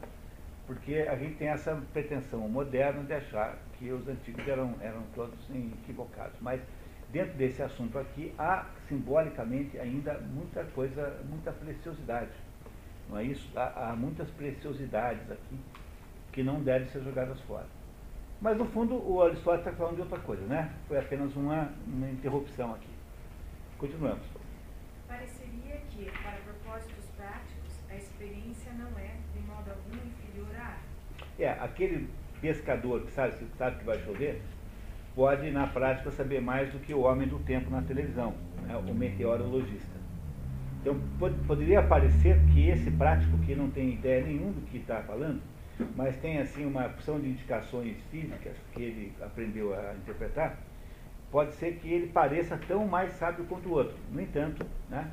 [SPEAKER 1] Porque a gente tem essa pretensão moderna de achar que os antigos eram, eram todos equivocados. Mas dentro desse assunto aqui há simbolicamente ainda muita coisa, muita preciosidade. Não é isso? Há, há muitas preciosidades aqui que não devem ser jogadas fora. Mas, no fundo, o Aristóteles está falando de outra coisa, né? Foi apenas uma, uma interrupção aqui. Continuamos.
[SPEAKER 2] Pareceria que, para propósitos práticos, a experiência não é, de modo algum, inferior à arte.
[SPEAKER 1] É, aquele pescador que sabe, sabe que vai chover, pode, na prática, saber mais do que o homem do tempo na televisão, né? o meteorologista. Então, poderia parecer que esse prático, que não tem ideia nenhuma do que está falando, mas tem assim uma opção de indicações físicas que ele aprendeu a interpretar, pode ser que ele pareça tão mais sábio quanto o outro. No entanto, né?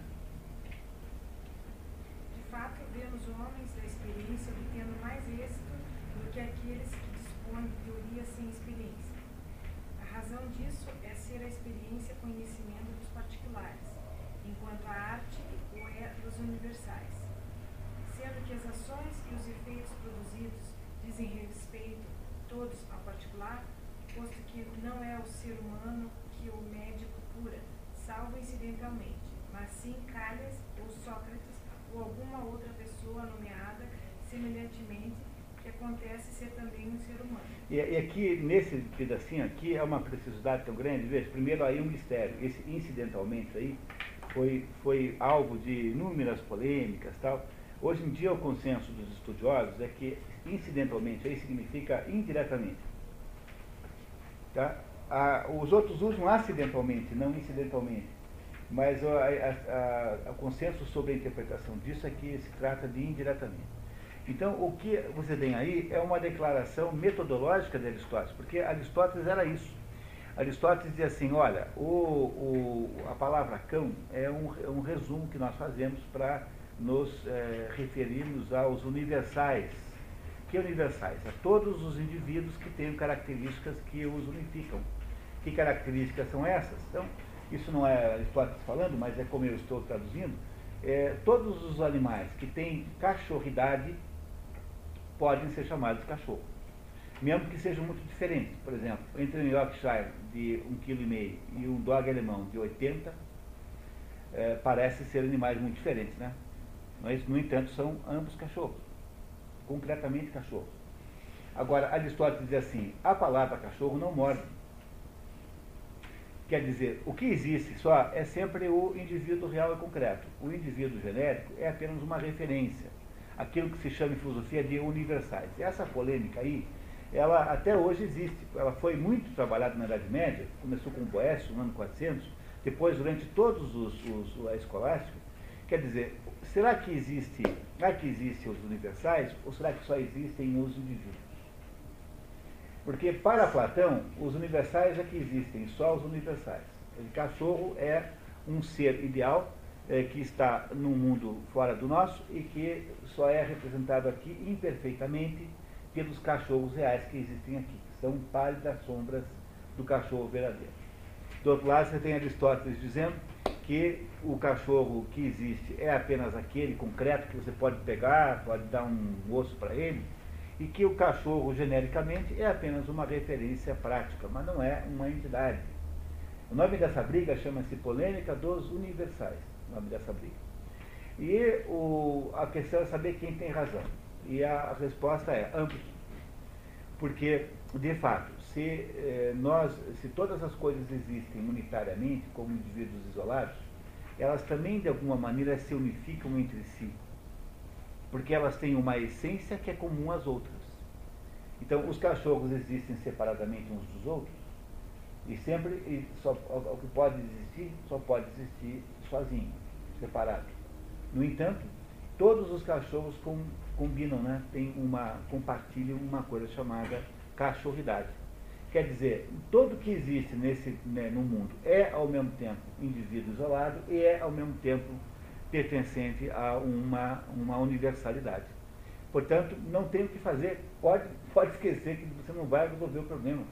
[SPEAKER 2] De fato, vemos homens da experiência obtendo mais êxito do que aqueles que dispõem de teoria sem experiência. A razão disso é ser a experiência conhecimento dos particulares, enquanto a arte o é dos universais. Sendo que as ações e os efeitos dizem respeito todos ao particular, posto que não é o ser humano que o médico cura, salvo incidentalmente, mas sim Calhas ou Sócrates ou alguma outra pessoa nomeada semelhantemente que acontece ser também um ser humano.
[SPEAKER 1] E, e aqui, nesse pedacinho aqui, é uma precisidade tão grande, veja, primeiro aí um mistério, esse incidentalmente aí foi, foi alvo de inúmeras polêmicas tal. Hoje em dia o consenso dos estudiosos é que incidentalmente, aí significa indiretamente. Tá? Os outros usam acidentalmente, não incidentalmente. Mas o consenso sobre a interpretação disso é que se trata de indiretamente. Então, o que você tem aí é uma declaração metodológica de Aristóteles, porque Aristóteles era isso. Aristóteles dizia assim, olha, o, o, a palavra cão é um, é um resumo que nós fazemos para nos é, referirmos aos universais que universais? A todos os indivíduos que têm características que os unificam. Que características são essas? Então, isso não é Aristóteles falando, mas é como eu estou traduzindo. É, todos os animais que têm cachorridade podem ser chamados cachorro. Mesmo que sejam muito diferentes. Por exemplo, entre um Yorkshire de 1,5 kg e um dog alemão de 80, é, parece ser animais muito diferentes, né? Mas, no entanto, são ambos cachorros concretamente cachorro. Agora, Aristóteles diz assim: a palavra cachorro não morde. Quer dizer, o que existe só é sempre o indivíduo real e concreto. O indivíduo genérico é apenas uma referência. Aquilo que se chama em filosofia de universais. Essa polêmica aí, ela até hoje existe. Ela foi muito trabalhada na Idade Média, começou com Boécio no ano 400, depois durante todos os, os a escolástica. Quer dizer, será que existe, será que existem os universais ou será que só existem os indivíduos? Porque para Platão, os universais é que existem, só os universais. O cachorro é um ser ideal que está num mundo fora do nosso e que só é representado aqui imperfeitamente pelos cachorros reais que existem aqui, que são pálidas sombras do cachorro verdadeiro. Do outro lado, você tem Aristóteles dizendo que o cachorro que existe é apenas aquele concreto que você pode pegar, pode dar um osso para ele, e que o cachorro, genericamente, é apenas uma referência prática, mas não é uma entidade. O nome dessa briga chama-se Polêmica dos Universais, o nome dessa briga. E o, a questão é saber quem tem razão. E a, a resposta é ambos. Porque, de fato, se, eh, nós, se todas as coisas existem unitariamente, como indivíduos isolados, elas também, de alguma maneira, se unificam entre si. Porque elas têm uma essência que é comum às outras. Então, os cachorros existem separadamente uns dos outros, e sempre, e só, o que pode existir, só pode existir sozinho, separado. No entanto, todos os cachorros com, combinam, né? Tem uma, compartilham uma coisa chamada cachorridade. Quer dizer, tudo que existe nesse, né, no mundo é ao mesmo tempo indivíduo isolado e é ao mesmo tempo pertencente a uma, uma universalidade. Portanto, não tem o que fazer, pode, (laughs) pode esquecer que você não vai resolver o problema.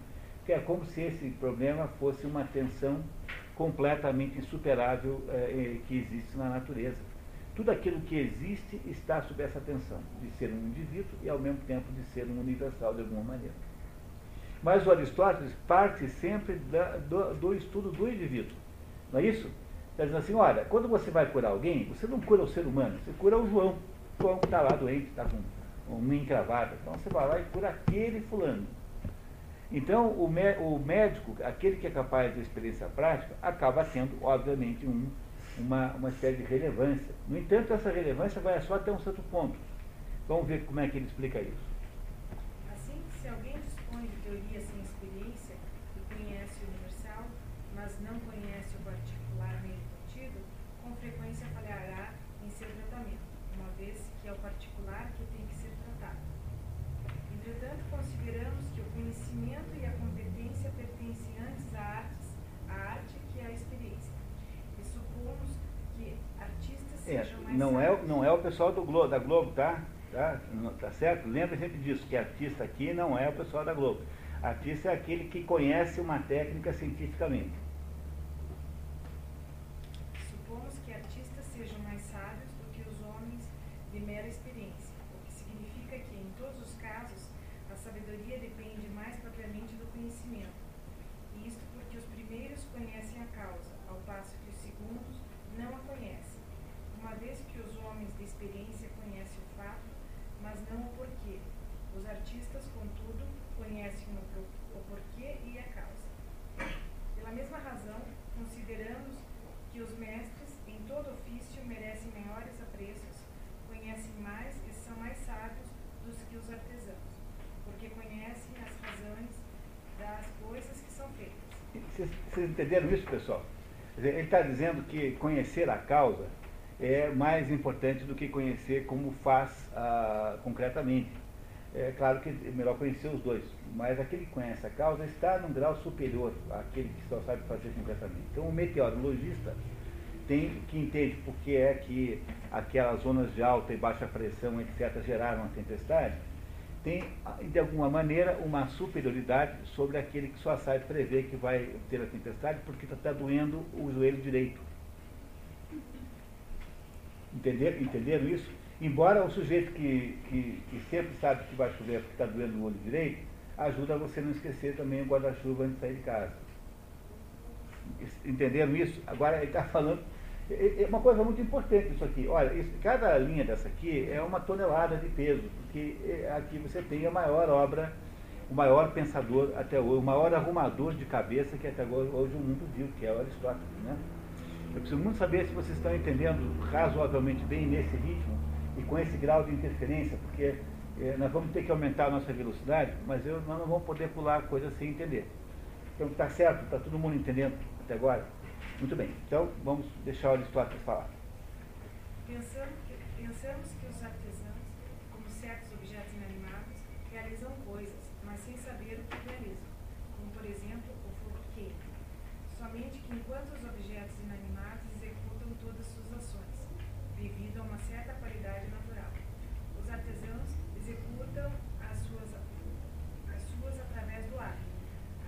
[SPEAKER 1] Que é como se esse problema fosse uma tensão completamente insuperável eh, que existe na natureza. Tudo aquilo que existe está sob essa tensão de ser um indivíduo e ao mesmo tempo de ser um universal de alguma maneira. Mas o Aristóteles parte sempre da, do, do, estudo do indivíduo. Não é isso? Está dizendo assim, olha, quando você vai curar alguém, você não cura o ser humano, você cura o João. O João está lá doente, está com uma encravada. Então você vai lá e cura aquele fulano. Então o, o médico, aquele que é capaz de experiência prática, acaba tendo, obviamente, um, uma, uma espécie de relevância. No entanto, essa relevância vai só até um certo ponto. Vamos ver como é que ele explica isso.
[SPEAKER 2] Assim, se alguém dispõe de teoria sem experiência e conhece o universal, mas não conhece o particular nele contido, com frequência falhará em seu tratamento, uma vez que é o particular que tem que ser tratado. Entretanto, consideramos que o conhecimento e a competência pertencem antes à arte, à arte que à experiência. E supomos que artistas
[SPEAKER 1] É,
[SPEAKER 2] sejam mais
[SPEAKER 1] não, é,
[SPEAKER 2] sábios.
[SPEAKER 1] não é o pessoal do Globo, da Globo, tá? Tá, tá certo? Lembre sempre disso, que artista aqui não é o pessoal da Globo. Artista é aquele que conhece uma técnica cientificamente.
[SPEAKER 2] Supomos que artistas sejam mais sábios do que os homens de mera experiência, o que significa que, em todos os casos, a sabedoria depende mais propriamente do conhecimento. E isto porque os primeiros conhecem a causa, ao passo que os segundos não a conhecem. Uma vez que os homens de experiência conhecem o fato, mas não o porquê. Os artistas, contudo, conhecem o, pro- o porquê e a causa. Pela mesma razão, consideramos que os mestres, em todo ofício, merecem maiores apreços, conhecem mais e são mais sábios dos que os artesãos, porque conhecem as razões das coisas que são feitas.
[SPEAKER 1] Vocês, entenderam isso, pessoal? Ele está dizendo que conhecer a causa é mais importante do que conhecer como faz ah, concretamente. É claro que é melhor conhecer os dois, mas aquele que conhece a causa está num grau superior àquele que só sabe fazer concretamente. Então, o meteorologista tem que entende por que é que aquelas zonas de alta e baixa pressão, etc., geraram a tempestade, tem, de alguma maneira, uma superioridade sobre aquele que só sabe prever que vai ter a tempestade porque está doendo o joelho direito. Entenderam, entenderam isso? Embora o sujeito que, que, que sempre sabe que vai chover porque está doendo o olho direito, ajuda você a não esquecer também o guarda-chuva antes de sair de casa. Entenderam isso? Agora ele está falando. É é uma coisa muito importante isso aqui. Olha, isso- cada linha dessa aqui é uma tonelada de peso, porque é, aqui você tem a maior obra, o maior pensador até hoje, o maior arrumador de cabeça que até hoje o mundo viu, que é o Aristóteles. Né? Eu preciso muito saber se vocês estão entendendo razoavelmente bem nesse ritmo e com esse grau de interferência, porque eh, nós vamos ter que aumentar a nossa velocidade, mas eu, nós não vamos poder pular a coisa sem entender. Então está certo? Está todo mundo entendendo até agora? Muito bem. Então vamos deixar o Aristóteles falar
[SPEAKER 2] que os artesãos, como certos objetos inanimados, realizam coisas, mas sem saber o que realizam, como por exemplo o fogo queima. Somente que enquanto os objetos inanimados executam todas suas ações, devido a uma certa qualidade natural. Os artesãos executam as suas, as suas através do ar.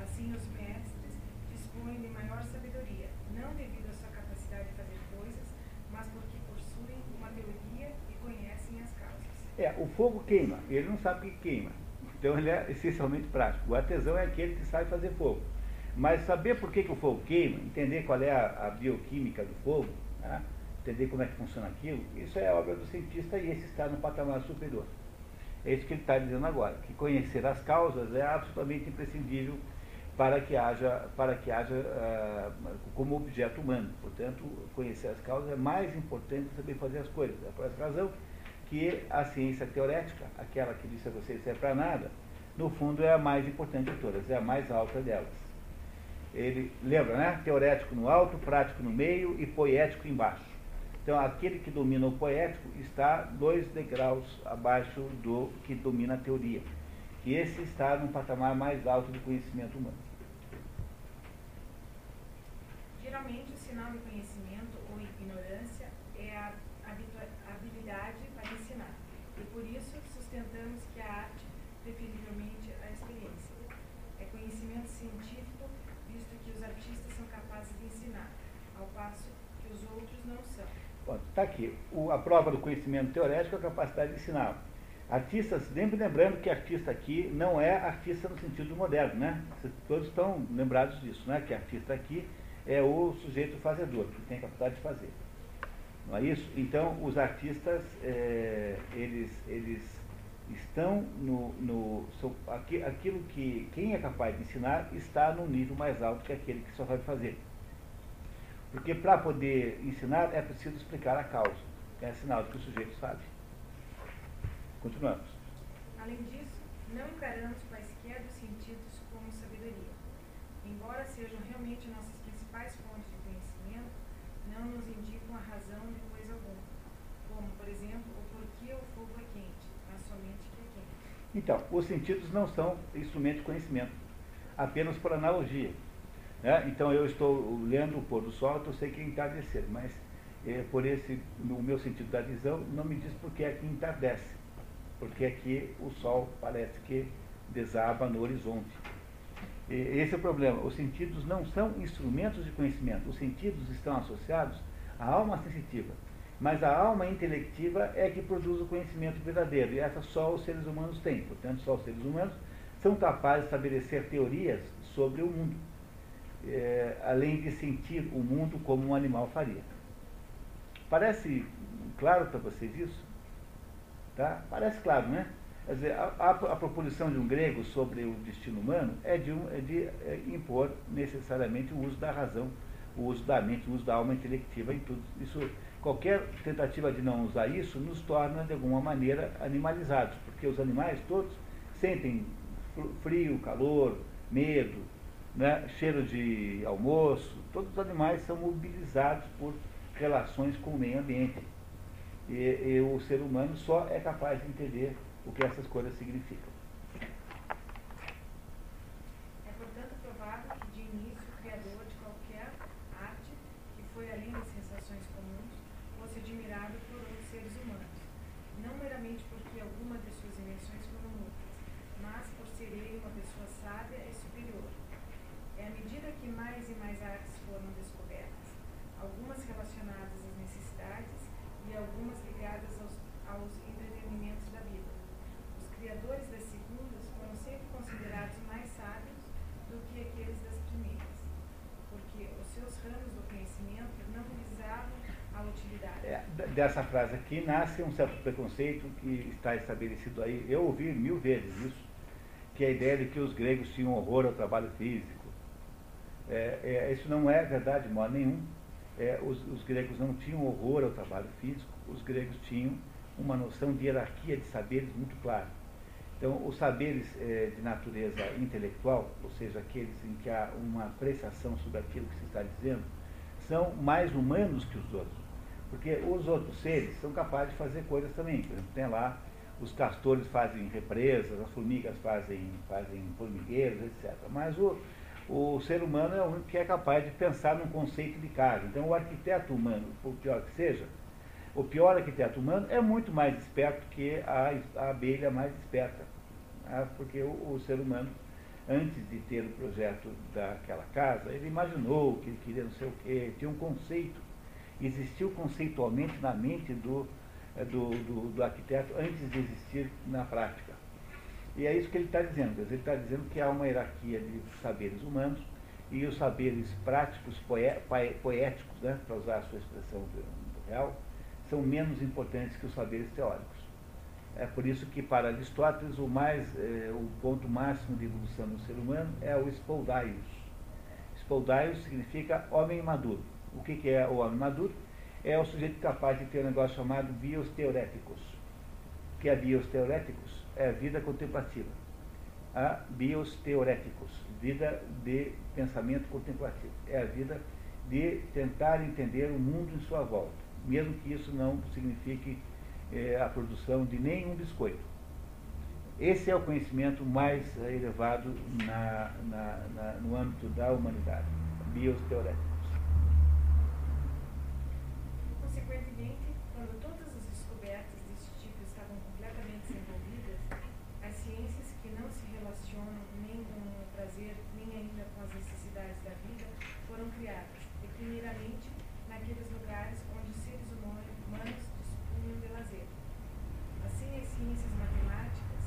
[SPEAKER 2] Assim, os mestres dispõem de maior sabedoria, não devido à sua capacidade de fazer coisas, mas porque possuem uma teoria e conhecem as causas.
[SPEAKER 1] É, o fogo queima, ele não sabe o que queima. Então ele é essencialmente prático. O artesão é aquele que sabe fazer fogo. Mas saber por que, que o fogo queima, entender qual é a, a bioquímica do fogo, né? entender como é que funciona aquilo, isso é obra do cientista e esse está no patamar superior. É isso que ele está dizendo agora, que conhecer as causas é absolutamente imprescindível para que haja, para que haja uh, como objeto humano. Portanto, conhecer as causas é mais importante do que saber fazer as coisas. É por essa razão que a ciência teorética, aquela que disse a vocês serve para nada, no fundo é a mais importante de todas, é a mais alta delas. Ele lembra, né? Teorético no alto, prático no meio e poético embaixo. Então, aquele que domina o poético está dois degraus abaixo do que domina a teoria. E esse está num patamar mais alto do conhecimento humano.
[SPEAKER 2] Geralmente, o sinal de conhecimento ou ignorância é a habilidade para ensinar. E por isso sustentamos que a arte, preferivelmente a experiência. É conhecimento científico, visto que os artistas são capazes de ensinar, ao passo que os outros não são.
[SPEAKER 1] Está aqui. O, a prova do conhecimento teorético é a capacidade de ensinar. Artistas, sempre lembrando que artista aqui não é artista no sentido moderno, né? Todos estão lembrados disso, né? Que artista aqui é o sujeito fazedor, que tem a capacidade de fazer. Não é isso? Então, os artistas, é, eles, eles estão no. no são, aquilo que quem é capaz de ensinar está no nível mais alto que aquele que só sabe fazer. Porque para poder ensinar é preciso explicar a causa, é sinal de que o sujeito sabe. Continuamos.
[SPEAKER 2] Além disso, não encaramos quaisquer dos sentidos como sabedoria. Embora sejam realmente nossas principais fontes de conhecimento, não nos indicam a razão de coisa alguma. Como, por exemplo, o porquê o fogo é quente, mas somente que é quente.
[SPEAKER 1] Então, os sentidos não são instrumento de conhecimento, apenas por analogia. Né? Então, eu estou lendo o pôr do sol, eu sei que é entardecer, mas é, por esse, no meu sentido da visão, não me diz por que é que entardece, porque aqui o sol parece que desaba no horizonte. Esse é o problema. Os sentidos não são instrumentos de conhecimento. Os sentidos estão associados à alma sensitiva. Mas a alma intelectiva é que produz o conhecimento verdadeiro. E essa só os seres humanos têm. Portanto, só os seres humanos são capazes de estabelecer teorias sobre o mundo. É, além de sentir o mundo como um animal faria. Parece claro para vocês isso? Tá? Parece claro, né? Quer dizer, a, a, a, proposição de um grego sobre o destino humano é de, um, é de é impor necessariamente o uso da razão, o uso da mente, o uso da alma intelectiva em tudo. Isso, qualquer tentativa de não usar isso nos torna, de alguma maneira, animalizados, porque os animais todos sentem frio, calor, medo, né, cheiro de almoço, todos os animais são mobilizados por relações com o meio ambiente. E, e o ser humano só é capaz de entender o que essas coisas significam.
[SPEAKER 2] É, portanto, provável que, de início, o criador de qualquer arte que foi além das sensações comuns fosse admirado por outros seres humanos, não meramente porque alguma de suas invenções foram muitas, mas por ser ele uma pessoa sábia e superior. É à medida que mais e mais artes foram descobertas, algumas relacionadas às necessidades e algumas ligadas aos, aos entretenimentos da vida criadores das segundas foram sempre considerados mais sábios do que aqueles das primeiras, porque os seus ramos do conhecimento não visavam a utilidade.
[SPEAKER 1] É, dessa frase aqui nasce um certo preconceito que está estabelecido aí. Eu ouvi mil vezes isso, que é a ideia de que os gregos tinham horror ao trabalho físico. É, é, isso não é verdade de modo nenhum. É, os, os gregos não tinham horror ao trabalho físico, os gregos tinham uma noção de hierarquia de saberes muito clara. Então, os saberes eh, de natureza intelectual, ou seja, aqueles em que há uma apreciação sobre aquilo que se está dizendo, são mais humanos que os outros. Porque os outros seres são capazes de fazer coisas também. Por exemplo, tem lá, os castores fazem represas, as formigas fazem, fazem formigueiros, etc. Mas o, o ser humano é o único que é capaz de pensar num conceito de casa. Então, o arquiteto humano, por pior que seja, o pior arquiteto humano é muito mais esperto que a, a abelha mais esperta. Né? Porque o, o, ser humano, antes de ter o projeto daquela casa, ele imaginou que ele queria não sei o quê, tinha um conceito. Existiu conceitualmente na mente do, é, do, do, do arquiteto antes de existir na prática. E é isso que ele está dizendo. Ele está dizendo que há uma hierarquia de saberes humanos e os saberes práticos, poéticos, né, para usar a sua expressão real, são menos importantes que os saberes teóricos. É por isso que para Aristóteles o mais é, o ponto máximo de evolução do ser humano é o spoldaios. Spoldaios significa homem maduro. O que, que é o homem maduro? É o sujeito capaz de ter um negócio chamado bios teoréticos. O que é bios teoréticos? É vida contemplativa. A bios teoréticos, vida de pensamento contemplativo. É a vida de tentar entender o mundo em sua volta, mesmo que isso não signifique é, a produção de nenhum biscoito. Esse é o conhecimento mais elevado na, na, na, no âmbito da humanidade, bios teoréticos.
[SPEAKER 2] Consequentemente, quando todas as descobertas desse tipo estavam completamente desenvolvidas, as ciências que não se relacionam nem com o prazer, nem ainda com as necessidades da vida, foram criadas, e primeiramente naqueles lugares onde os seres humanos dispunham de lazer. Assim, as ciências matemáticas,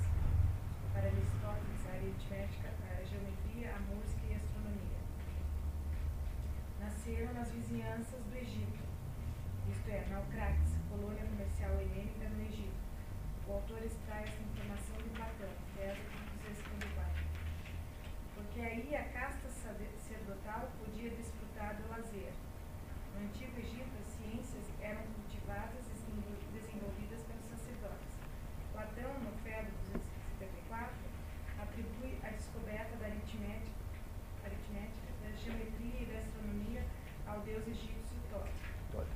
[SPEAKER 2] para Aristóteles, a aritmética, a geometria, a música e a astronomia, nasceram nas vizinhanças do Egito, isto é, na Ucrates, colônia comercial helênica no Egito. O autor extrai essa informação de Platão, Fesa 254. Porque aí a casta sacerdotal podia desfrutar do lazer. No Antigo Egito, as ciências eram cultivadas e desenvolvidas pelos sacerdotes. Platão, no Fedro 254, atribui a descoberta da aritmética, aritmética, da geometria e da astronomia ao deus egípcio Thoth.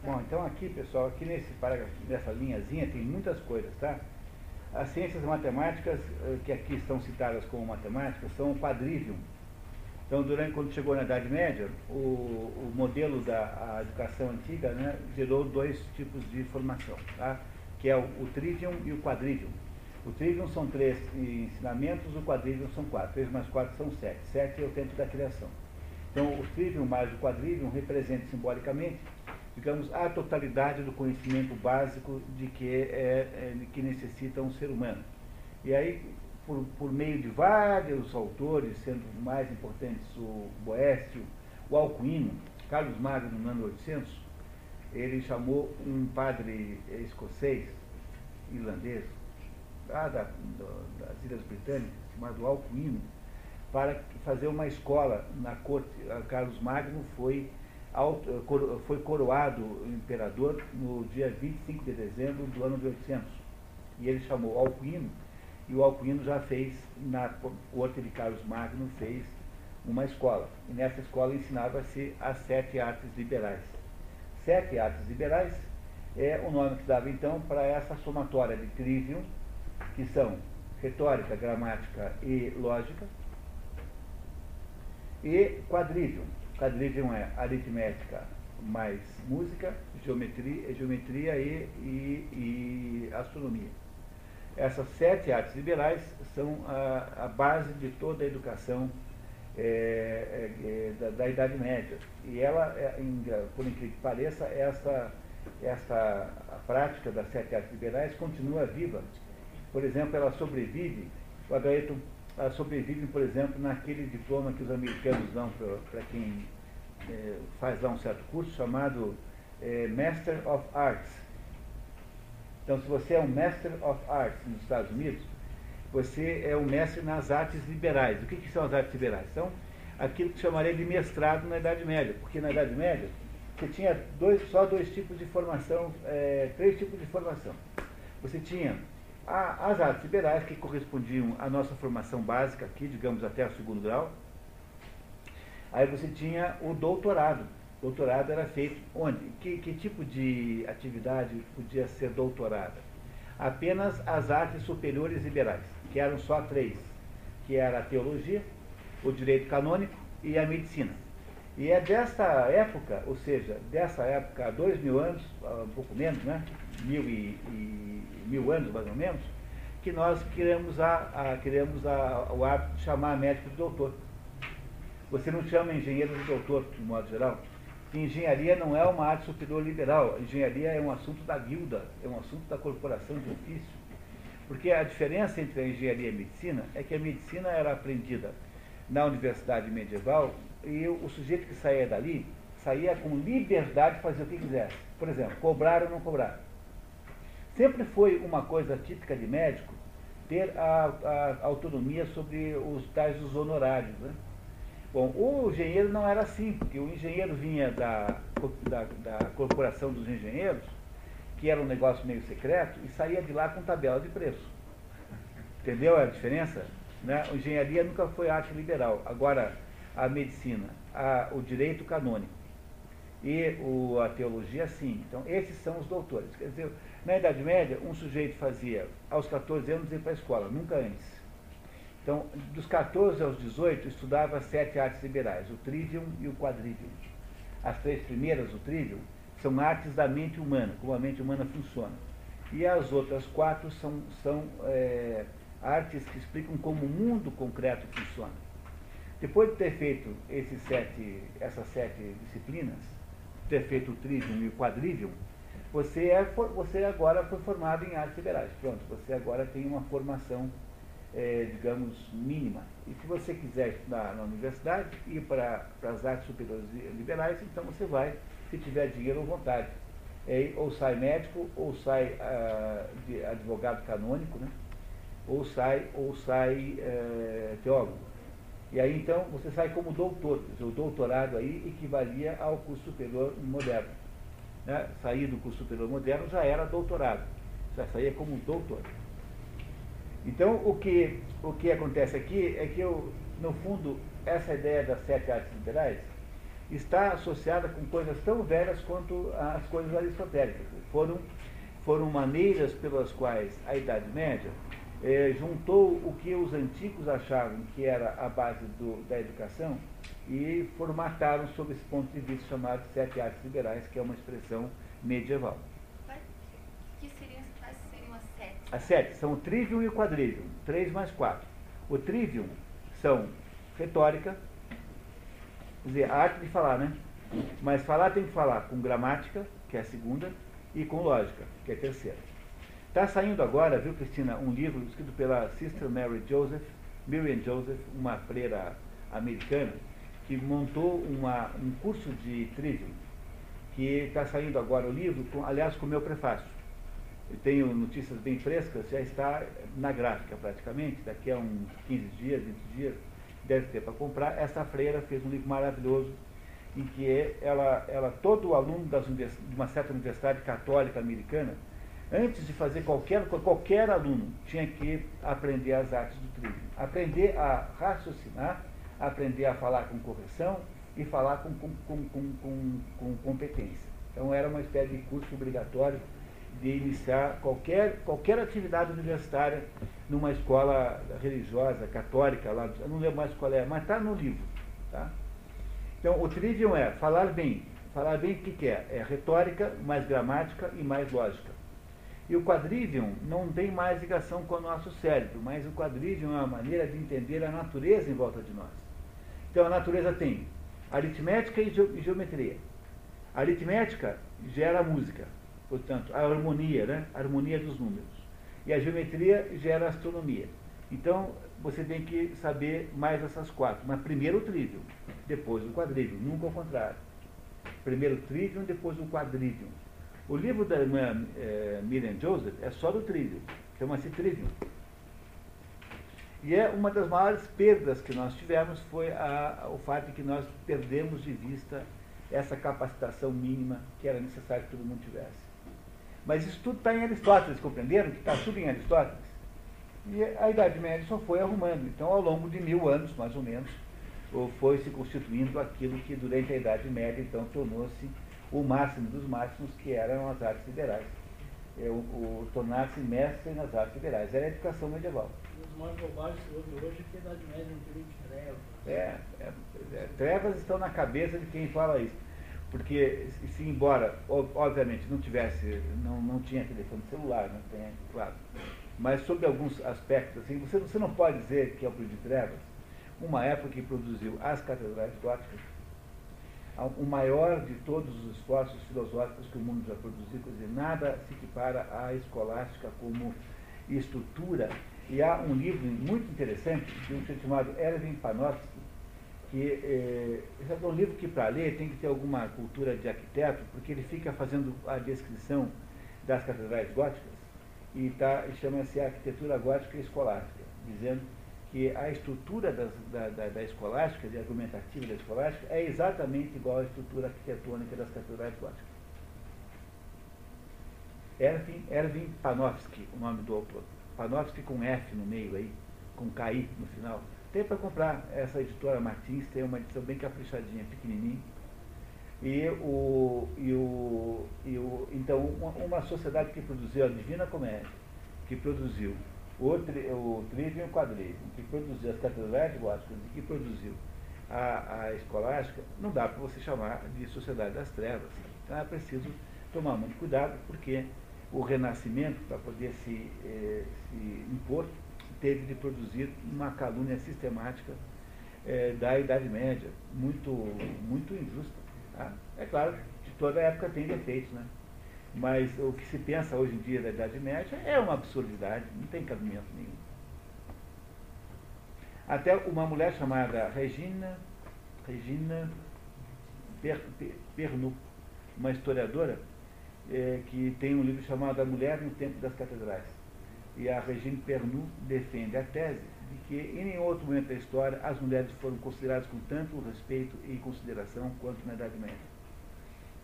[SPEAKER 1] Bom, então aqui, pessoal, aqui nesse parágrafo, nessa linhazinha, tem muitas coisas, tá? As ciências matemáticas, eh, que aqui estão citadas como matemáticas, são o quadrivium. Então, durante, quando chegou na Idade Média, o, o modelo da educação antiga né, gerou dois tipos de formação, tá? que é o, o trivium e o quadrivium. O trivium são três ensinamentos, o quadrivium são quatro. Três mais quatro são sete. Sete é o tempo da criação. Então, o trivium mais o quadrivium representa simbolicamente digamos, a totalidade do conhecimento básico de que, é, é, que necessita um ser humano. E aí, por, por meio de vários autores, sendo mais importantes o Boécio, o Alcuino, Carlos Magno, no ano 800, ele chamou um padre escocês, irlandês, lá da, das Ilhas Britânicas, chamado Alcuino, para fazer uma escola na corte. Carlos Magno foi foi coroado imperador no dia 25 de dezembro do ano de 800. E ele chamou Alcuino, e o Alcuino já fez, na corte de Carlos Magno, fez uma escola. E nessa escola ensinava-se as sete artes liberais. Sete artes liberais é o nome que dava então para essa somatória de trivium, que são retórica, gramática e lógica, e quadrivium, Quadrivium é aritmética mais música, geometria, geometria e, e, e astronomia. Essas sete artes liberais são a, a base de toda a educação é, é, é da, da, Idade Média. E ela, é, em, por incrível que pareça, essa, essa prática das sete artes liberais continua viva. Por exemplo, ela sobrevive, o Agaeton sobrevivem, por exemplo, naquele diploma que os americanos dão para quem é, faz lá um certo curso chamado é, Master of Arts. Então, se você é um Master of Arts nos Estados Unidos, você é um mestre nas artes liberais. O que, que são as artes liberais? São aquilo que chamaria de mestrado na Idade Média, porque na Idade Média você tinha dois, só dois tipos de formação, é, três tipos de formação. Você tinha a, as artes liberais, que correspondiam à nossa formação básica aqui, digamos até o segundo grau. Aí você tinha o doutorado. Doutorado era feito onde? Que, que tipo de atividade podia ser doutorada? Apenas as artes superiores liberais, que eram só três, que era a teologia, o direito canônico e a medicina. E é desta época, ou seja, dessa época há dois mil anos, um pouco menos, né? Mil e, e mil anos mais ou menos, que nós queremos, a, a queremos a, o hábito de chamar médico de doutor. Você não chama engenheiro de doutor, de modo geral. engenharia não é uma arte superior liberal. Engenharia é um assunto da guilda, é um assunto da corporação de ofício. Porque a diferença entre a engenharia e a medicina é que a medicina era aprendida na universidade medieval e o sujeito que saía dali saía com liberdade de fazer o que quisesse. Por exemplo, cobrar ou não cobrar. Sempre foi uma coisa típica de médico ter a, a autonomia sobre os tais os honorários. Né? Bom, o engenheiro não era assim, porque o engenheiro vinha da, da, da, corporação dos engenheiros, que era um negócio meio secreto, e saía de lá com tabela de preço. Entendeu a diferença? Né? A engenharia nunca foi arte liberal. Agora, a medicina, a, o direito canônico e o, a teologia, sim. Então, esses são os doutores. Quer dizer, na Idade Média, um sujeito fazia, aos 14 anos, ir para a escola, nunca antes. Então, dos 14 aos 18, estudava as sete artes liberais, o trivium e o quadrivium. As três primeiras, o trivium, são artes da mente humana, como a mente humana funciona. E as outras quatro são, são é, artes que explicam como o mundo concreto funciona. Depois de ter feito esses sete, essas sete disciplinas, ter feito o trivium e o quadrivium, você, é, você agora foi formado em artes liberais. Pronto, você agora tem uma formação é, digamos, mínima. E se você quiser estudar na universidade, ir para, para as artes superiores liberais, então você vai, se tiver dinheiro ou vontade. É, ou sai médico, ou sai ah, advogado canônico, né? ou sai, ou sai é, teólogo. E aí então você sai como doutor, o doutorado aí equivalia ao curso superior moderno. Né? Sair do curso superior moderno já era doutorado, já saía como doutor. Então, o que, o que acontece aqui é que, eu, no fundo, essa ideia das sete artes liberais está associada com coisas tão velhas quanto as coisas aristotélicas. Foram, foram maneiras pelas quais a Idade Média eh, juntou o que os antigos achavam que era a base do, da educação e formataram sob esse ponto de vista chamado sete artes liberais, que é uma expressão medieval. As sete são o trivium e o quadrivium, três mais quatro. O trivium são retórica, quer dizer, a arte de falar, né? Mas falar tem que falar com gramática, que é a segunda, e com lógica, que é a terceira. Está saindo agora, viu, Cristina, um livro escrito pela Sister Mary Joseph, Miriam Joseph, uma freira americana, que montou uma, um curso de trivium, que está saindo agora o livro, com, aliás, com o meu prefácio tenho notícias bem frescas, já está na gráfica praticamente, daqui a uns 15 dias, 20 dias, deve ter para comprar. Essa freira fez um livro maravilhoso em que ela, ela todo aluno das, de uma certa universidade católica americana, antes de fazer qualquer, qualquer aluno, tinha que aprender as artes do trigo. Aprender a raciocinar, aprender a falar com correção e falar com, com, com, com, com competência. Então era uma espécie de curso obrigatório de iniciar qualquer, qualquer atividade universitária numa escola religiosa, católica, lá, não lembro mais qual é, mas está no livro. Tá? Então, o trivium é falar bem. Falar bem o que, que é? É retórica, mais gramática e mais lógica. E o quadrivium não tem mais ligação com o nosso cérebro, mas o quadrivium é uma maneira de entender a natureza em volta de nós. Então, a natureza tem aritmética e geometria. A aritmética gera música, portanto, a harmonia, né? a harmonia dos números. E a geometria gera astronomia. Então, você tem que saber mais essas quatro. Mas primeiro o trivium, depois o quadrivium, nunca o contrário. Primeiro o trivium, depois o quadrivium. O livro da irmã é, Miriam Joseph é só do trivium, chama-se Trivium. E é uma das maiores perdas que nós tivemos foi a, o fato de que nós perdemos de vista essa capacitação mínima que era necessário que todo mundo tivesse. Mas isso tudo está em Aristóteles, compreenderam? Que está tudo em Aristóteles. E a Idade Média só foi arrumando. Então, ao longo de mil anos, mais ou menos, foi se constituindo aquilo que durante a Idade Média, então, tornou-se o máximo dos máximos, que eram as artes liberais. É, o, o tornar-se mestre nas artes liberais. Era a educação medieval.
[SPEAKER 3] Os mais bobagens que houve hoje é que a Idade Média é um período de trevas.
[SPEAKER 1] É, é, é, trevas estão na cabeça de quem fala isso. Porque, se embora, obviamente, não tivesse, não, não tinha telefone celular, não tem, claro. Mas sobre alguns aspectos, assim, você, você não pode dizer que é o período de trevas, uma época que produziu as catedrais góticas, o maior de todos os esforços filosóficos que o mundo já produziu, quer dizer, nada se equipara à escolástica como estrutura. E há um livro muito interessante de um chamado Erwin Panofsky, que é, é um livro que para ler tem que ter alguma cultura de arquiteto, porque ele fica fazendo a descrição das catedrais góticas e tá, chama-se Arquitetura Gótica Escolástica, dizendo que a estrutura das, da, da, da, escolástica, de argumentativa da escolástica, é exatamente igual à estrutura arquitetônica das catedrais góticas. Erwin, Erwin Panofsky, o nome do autor. Panofsky com F no meio aí, com KI no final. Tem para comprar essa editora Martins, tem uma edição bem caprichadinha, pequenininha. E o, e o, e o, então, uma, uma sociedade que produziu a Divina Comédia, que produziu o, tri, o Trivium Quadrivium, que produziu as catedrais góticas e que produziu a, a escolástica, não dá para você chamar de sociedade das trevas. Então é preciso tomar muito cuidado, porque o Renascimento, para poder se, eh, se impor, teve de produzir uma calúnia sistemática eh, da Idade Média, muito, muito injusta. Tá? É claro que toda época tem defeitos, né? Mas o que se pensa hoje em dia da Idade Média é uma absurdidade, não tem cabimento nenhum. Até uma mulher chamada Regina, Regina Pernu, uma historiadora, é, que tem um livro chamado A Mulher no Tempo das Catedrais. E a Regina Pernu defende a tese de que em nenhum outro momento da história as mulheres foram consideradas com tanto respeito e consideração quanto na Idade Média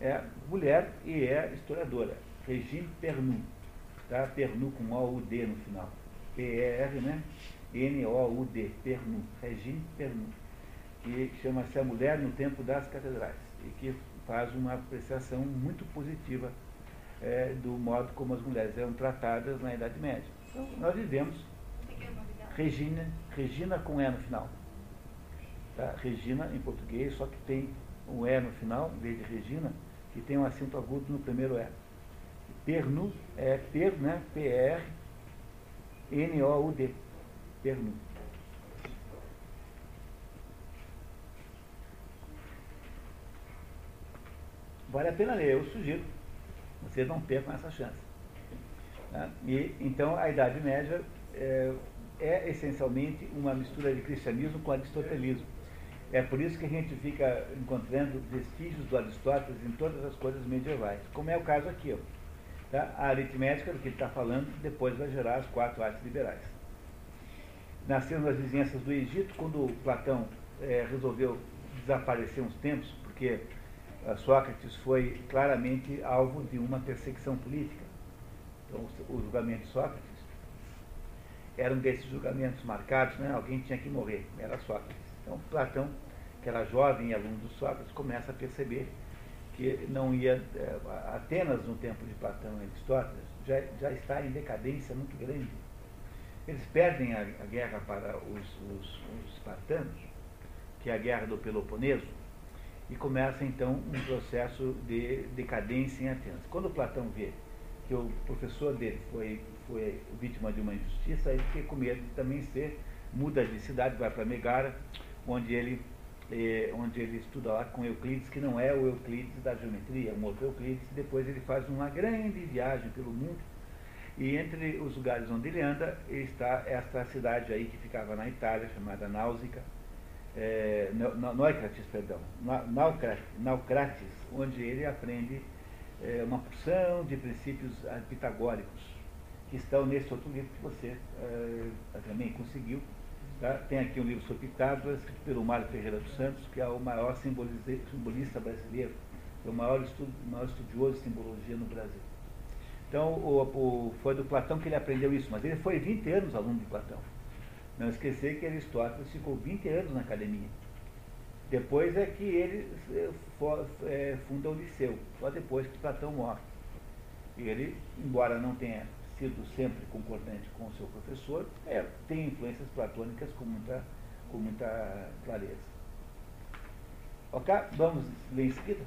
[SPEAKER 1] é mulher e é historiadora. Regine Pernu. Tá? Pernu com O-U-D no final. P-E-R, né? N-O-U-D. Pernu. Regine Pernu. Que chama-se A Mulher no Tempo das Catedrais. E que faz uma apreciação muito positiva é, do modo como as mulheres eram tratadas na Idade Média. Então, nós vivemos Regina, Regina com E no final. Tá? Regina em português, só que tem um E no final, em vez de Regina, que tem um acento agudo no primeiro E. Pernu é per, né? P-R-N-O-U-D. Pernu. Vale a pena ler, eu sugiro. Vocês não percam essa chance. Né? E, então, a Idade Média é, é essencialmente uma mistura de cristianismo com aristotelismo é por isso que a gente fica encontrando vestígios do Aristóteles em todas as coisas medievais, como é o caso aqui. Ó. Tá? A aritmética do que ele está falando depois vai gerar as quatro artes liberais. Nasceram nas vizinhanças do Egito, quando Platão é, resolveu desaparecer uns tempos, porque Sócrates foi claramente alvo de uma perseguição política. Então, o julgamento de Sócrates era um desses julgamentos marcados, né? alguém tinha que morrer, era Sócrates. Então, Platão, que era jovem e aluno do Sócrates, começa a perceber que não ia. É, Atenas, no tempo de Platão e Aristóteles, já, já está em decadência muito grande. Eles perdem a, a guerra para os, os, os espartanos, que é a guerra do Peloponeso, e começa então um processo de decadência em Atenas. Quando Platão vê que o professor dele foi, foi vítima de uma injustiça, ele fica com medo de também ser, muda de cidade, vai para Megara, onde ele, eh, onde ele estuda lá com Euclides, que não é o Euclides da geometria, é um outro Euclides, depois ele faz uma grande viagem pelo mundo, e entre os lugares onde ele anda está esta cidade aí que ficava na Itália, chamada Náusica, é, Naucrates, perdão, Naucrates, onde ele aprende é, uma porção de princípios pitagóricos, que estão nesse outro livro que você é, também conseguiu, Tá? Tem aqui um livro sobre Pitágoras, escrito pelo Mário Ferreira dos Santos, que é o maior simbolista brasileiro, é o maior, estudo, maior estudioso de simbologia no Brasil. Então, o, o, foi do Platão que ele aprendeu isso, mas ele foi 20 anos aluno de Platão. Não esquecer que Aristóteles ficou 20 anos na academia. Depois é que ele é, for, é, funda o Liceu, só depois que Platão morre. E ele, embora não tenha sido sempre concordante com o seu professor, é, tem influências platônicas com muita, com muita clareza. Ok? Vamos ler em seguida?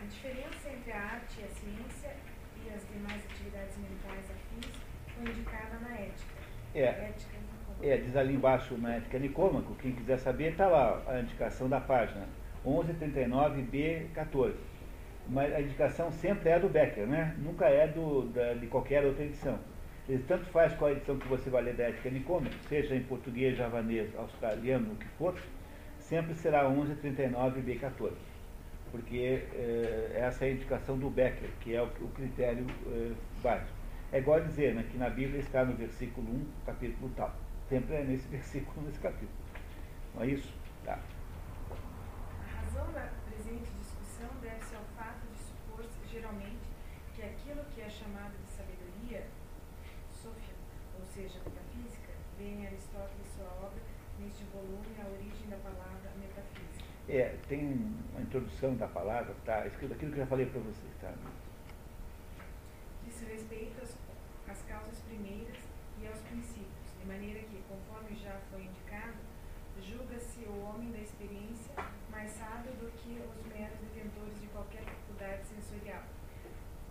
[SPEAKER 2] A diferença entre a arte e a ciência e as demais atividades mentais afins foi indicada na ética.
[SPEAKER 1] É, ética é diz ali embaixo na ética Nicômaco, quem quiser saber, está lá a indicação da página. 1139B14. Mas a indicação sempre é do Becker, né? nunca é do, da, de qualquer outra edição. Ele tanto faz qual edição que você vai ler da Ética Nicômica, seja em português, javanês, australiano, o que for, sempre será 1139B14. Porque eh, essa é a indicação do Becker, que é o, o critério eh, básico. É igual dizer né, que na Bíblia está no versículo 1, capítulo tal. Sempre é nesse (laughs) versículo, nesse capítulo. Não é isso? Tá.
[SPEAKER 2] A razão da presente discussão deve-se ao fato de supor-se geralmente que aquilo que é chamado de sabedoria, Sofia, ou seja, metafísica, vem em Aristóteles sua obra neste volume A Origem da Palavra Metafísica.
[SPEAKER 1] É, tem uma introdução da palavra, tá? Escrito aquilo que eu já falei para vocês, tá?
[SPEAKER 2] Diz respeito às, às causas primeiras e aos princípios, de maneira que, conforme já foi indicado, julga-se o homem da experiência mais sábio do que os meros detentores de qualquer faculdade sensorial,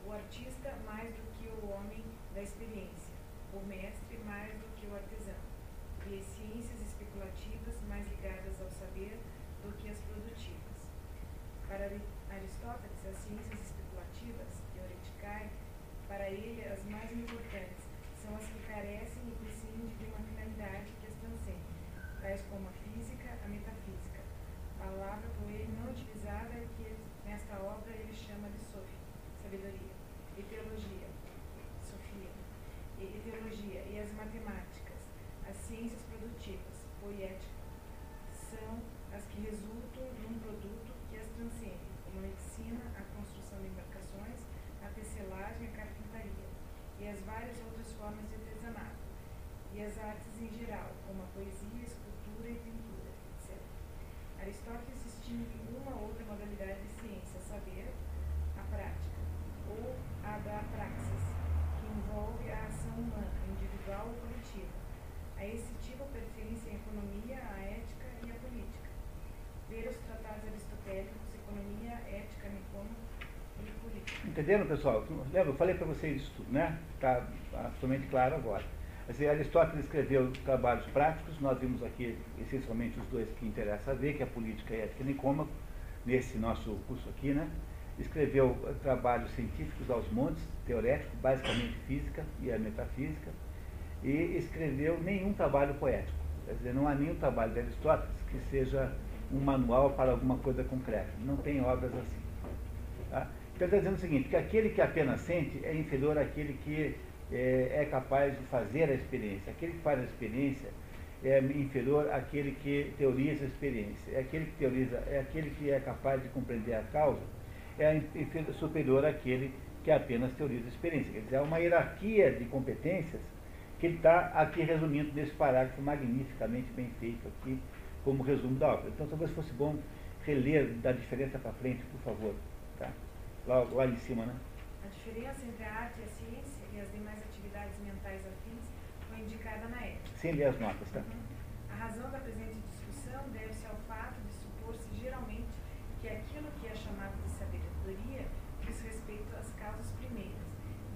[SPEAKER 2] o artista mais do que o homem da experiência, o mestre mais do que o artesão, e as ciências especulativas mais ligadas ao saber do que as produtivas. Para Aristóteles, as ciências especulativas, teoreticae, para ele as mais importantes são as que carecem e prescindem de uma finalidade que as transcende, tais como a física, a metafísica. Palavra por ele não utilizada que nesta obra ele chama de sofia, sabedoria, e teologia, sofia, e, e teologia, e as matemáticas, as ciências produtivas, poética, são as que resultam num produto que as transcende, como a medicina, a construção de embarcações, a tecelagem, a carpintaria, e as várias outras formas de artesanato, e as artes em geral, como a poesia, escultura e pintura, etc. Aristóteles distingue uma ou outra modalidade de ciência, a saber, a prática, ou a da praxis, que envolve a ação humana, individual ou coletiva. A esse tipo pertencem a economia, a ética e a política. Ver os tratados aristotélicos, economia, ética, nicômica e política.
[SPEAKER 1] Entenderam, pessoal? Lembra, eu falei para vocês isso tudo, né? Está absolutamente claro agora. Assim, Aristóteles escreveu trabalhos práticos, nós vimos aqui essencialmente os dois que interessa ver, que é a política e a ética nicômaco, nesse nosso curso aqui, né? Escreveu trabalhos científicos aos montes, teoréticos, basicamente física e a metafísica, e escreveu nenhum trabalho poético. Quer dizer, não há nenhum trabalho de Aristóteles que seja um manual para alguma coisa concreta. Não tem obras assim. Então está dizendo o seguinte, que aquele que apenas sente é inferior àquele que é, é capaz de fazer a experiência. Aquele que faz a experiência é inferior àquele que teoriza a experiência. É aquele que teoriza, é aquele que é capaz de compreender a causa, é superior àquele que apenas teoriza a experiência. Quer dizer, é uma hierarquia de competências que ele está aqui resumindo nesse parágrafo magnificamente bem feito aqui, como resumo da obra. Então talvez fosse bom reler da diferença para frente, por favor. Lá, lá em cima, né?
[SPEAKER 2] A diferença entre a arte e a ciência e as demais atividades mentais afins foi indicada na ética.
[SPEAKER 1] Sem ler as notas, tá?
[SPEAKER 2] Uhum. A razão da presente discussão deve-se ao fato de supor-se geralmente que aquilo que é chamado de sabedoria diz respeito às causas primeiras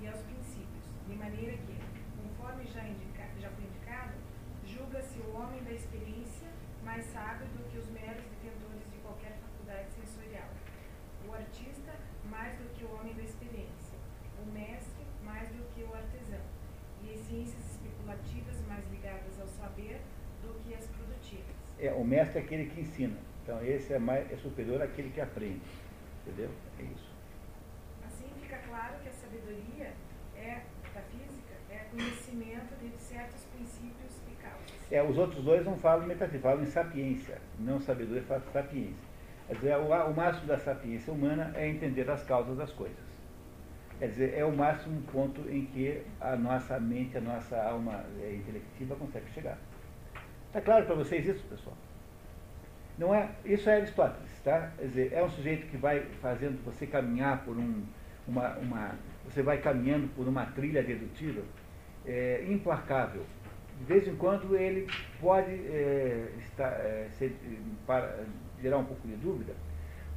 [SPEAKER 2] e aos princípios, de maneira que, conforme já, indica, já foi indicado, julga-se o homem da experiência mais sábio do que os meros detentores de qualquer faculdade sensorial, o artista mais do que o homem da experiência, o mestre mais do que o artesão, e as ciências especulativas mais ligadas ao saber do que as produtivas.
[SPEAKER 1] É, o mestre é aquele que ensina. Então esse é, mais, é superior àquele que aprende. Entendeu? É isso.
[SPEAKER 2] Assim fica claro que a sabedoria é, da física, é conhecimento de certos princípios e causas.
[SPEAKER 1] É, os outros dois não falam em metafísica, falam em sapiência. Não sabedoria, falam sapiência. Quer dizer, o, o máximo da sapiência humana é entender as causas das coisas. Quer dizer, é o máximo ponto em que a nossa mente, a nossa alma é, intelectiva consegue chegar. Está claro para vocês isso, pessoal? Não é, isso é Aristóteles, tá? Quer dizer, é um sujeito que vai fazendo você caminhar por um, uma, uma você vai caminhando por uma trilha dedutiva é, implacável. De vez em quando ele pode é, estar, é, ser, para, gerar um pouco de dúvida,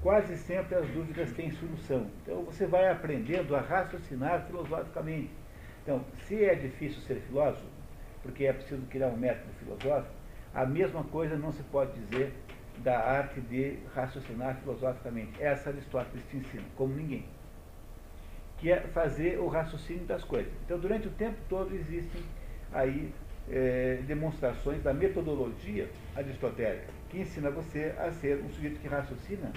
[SPEAKER 1] quase sempre as dúvidas têm solução. Então você vai aprendendo a raciocinar filosoficamente. Então, se é difícil ser filósofo, porque é preciso criar um método filosófico, a mesma coisa não se pode dizer da arte de raciocinar filosoficamente. Essa Aristóteles te ensina, como ninguém. Que é fazer o raciocínio das coisas. Então, durante o tempo todo existem aí é, demonstrações da metodologia aristotélica, que ensina você a ser um sujeito que raciocina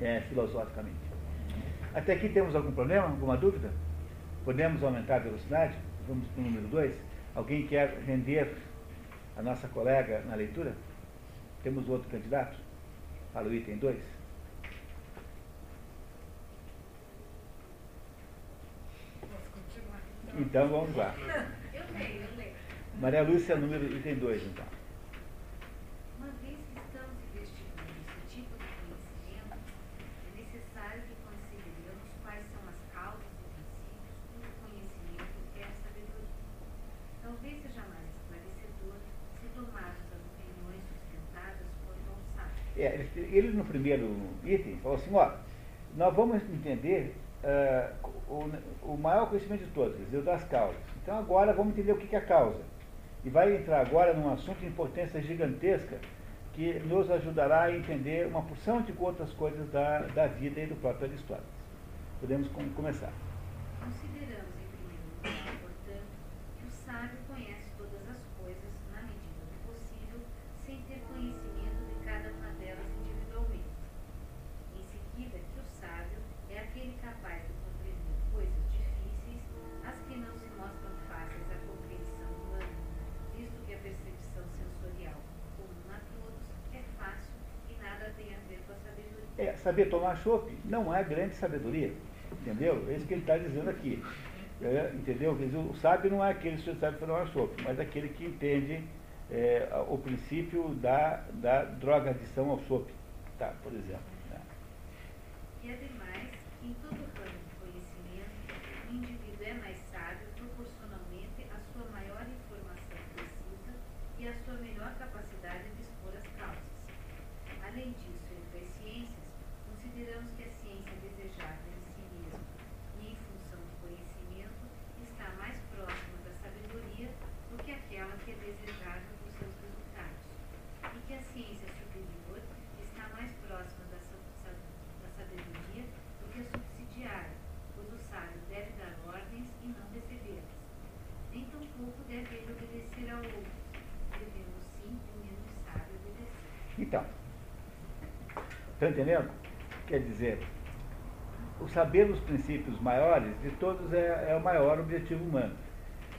[SPEAKER 1] é, filosoficamente. Até aqui temos algum problema, alguma dúvida? Podemos aumentar a velocidade? Vamos para o número 2. Alguém quer render a nossa colega na leitura? Temos outro candidato? Para o item 2? Então vamos lá.
[SPEAKER 2] Eu leio, eu leio.
[SPEAKER 1] Maria Lúcia, número item 2, então.
[SPEAKER 4] Uma vez que estamos investigando esse tipo de conhecimento, é necessário que consideremos quais são as causas e princípios cujo conhecimento é a sabedoria. Talvez seja mais esclarecedor se tomarmos as opiniões sustentadas por Dom Sábio.
[SPEAKER 1] É, ele, no primeiro item falou assim, ó, nós vamos entender ah, o, o maior conhecimento de todos, quer dizer, o das causas. Então agora vamos entender o que que é a causa. E vai entrar agora num assunto de importância gigantesca que nos ajudará a entender uma porção de outras coisas da, da vida e do próprio Aristóteles. Podemos com- começar.
[SPEAKER 4] Consideramos, em primeiro lugar, portanto, que o sábio conhece todas as coisas, na medida do possível, sem ter conhecimento de cada uma delas individualmente. Em seguida, que o sábio é aquele capaz de compreender coisas difíceis, as que não se mostram fáceis à compreensão humana, visto que a percepção sensorial, comum a todos, é fácil e nada tem a ver com a sabedoria.
[SPEAKER 1] É, saber tomar chopp não é grande sabedoria. Entendeu? É isso que ele está dizendo aqui. É, entendeu? O sábio não é aquele que sabe tomar chopp, mas aquele que entende é, o princípio da, da drogadição ao chopp, tá, por exemplo. né?
[SPEAKER 4] E ademais, em todo ramo de conhecimento, o indivíduo é mais sábio proporcionalmente à sua maior informação precisa e à sua melhor capacidade de expor as causas. Além disso, entre as ciências, consideramos que a ciência desejável em si mesma e em função do conhecimento está mais próxima da sabedoria do que aquela que é desejável dos seus resultados, e que a ciência superior está mais próxima da, sa- sa- da sabedoria do que a subsidiária, pois o sábio deve dar ordens e não recebê-las. Nem tampouco deve ele obedecer a outros, devendo sim o menos sábio obedecer.
[SPEAKER 1] Então, está entendendo? Quer dizer, o saber os princípios maiores de todos é, é o maior objetivo humano.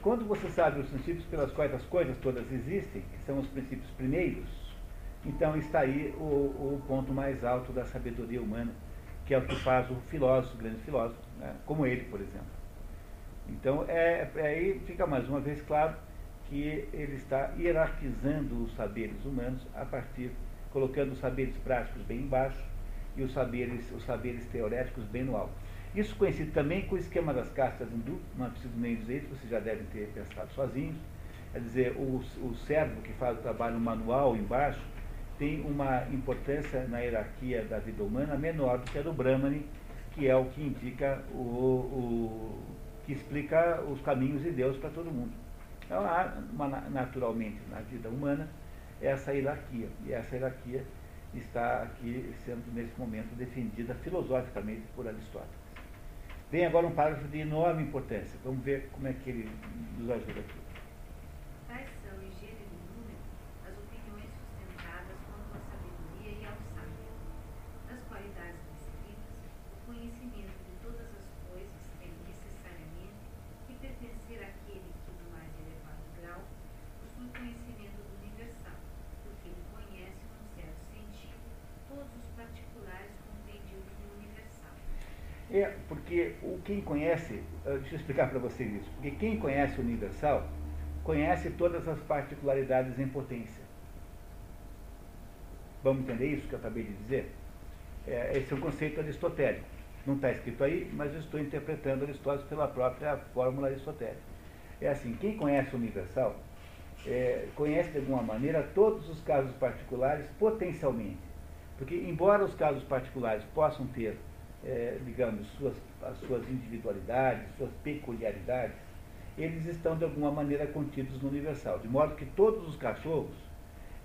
[SPEAKER 1] Quando você sabe os princípios pelas quais as coisas todas existem, que são os princípios primeiros, então está aí o, o ponto mais alto da sabedoria humana, que é o que faz o filósofo, o grande filósofo, né? como ele, por exemplo. Então, é, é aí fica mais uma vez claro que ele está hierarquizando os saberes humanos a partir, colocando os saberes práticos bem embaixo e os saberes, os saberes teoréticos bem no alto. Isso coincide também com o esquema das castas hindu, não preciso nem dizer isso, vocês já devem ter pensado sozinhos. Quer dizer, o, o servo que faz o trabalho manual embaixo tem uma importância na hierarquia da vida humana menor do que a do Brahmani, que é o que indica o, o que explica os caminhos de Deus para todo mundo. Então há uma, naturalmente na vida humana essa hierarquia, e essa hierarquia está aqui sendo nesse momento defendida filosoficamente por Aristóteles. Vem agora um parágrafo de enorme importância. Vamos ver como é que ele nos ajuda aqui.
[SPEAKER 4] Tais são, em gênero e número, as opiniões sustentadas quanto à sabedoria e ao sábio. Das qualidades descritas, o conhecimento de todas as coisas tem necessariamente que pertencer àquele que, no mais elevado grau, possui conhecimento do universal, porque ele conhece, num certo sentido, todos os particulares compreendidos no universal.
[SPEAKER 1] É, porque o quem conhece, eh, deixa eu explicar para vocês isso, porque quem conhece o universal conhece todas as particularidades em potência. Vamos entender isso que eu acabei de dizer? É, esse é um conceito aristotélico. Não está escrito aí, mas eu estou interpretando Aristóteles pela própria fórmula aristotélica. É assim, quem conhece o universal é, conhece de alguma maneira todos os casos particulares potencialmente. Porque, embora os casos particulares possam ter, é, digamos, suas, as suas individualidades, suas peculiaridades, eles estão de alguma maneira contidos no universal. De modo que todos os cachorros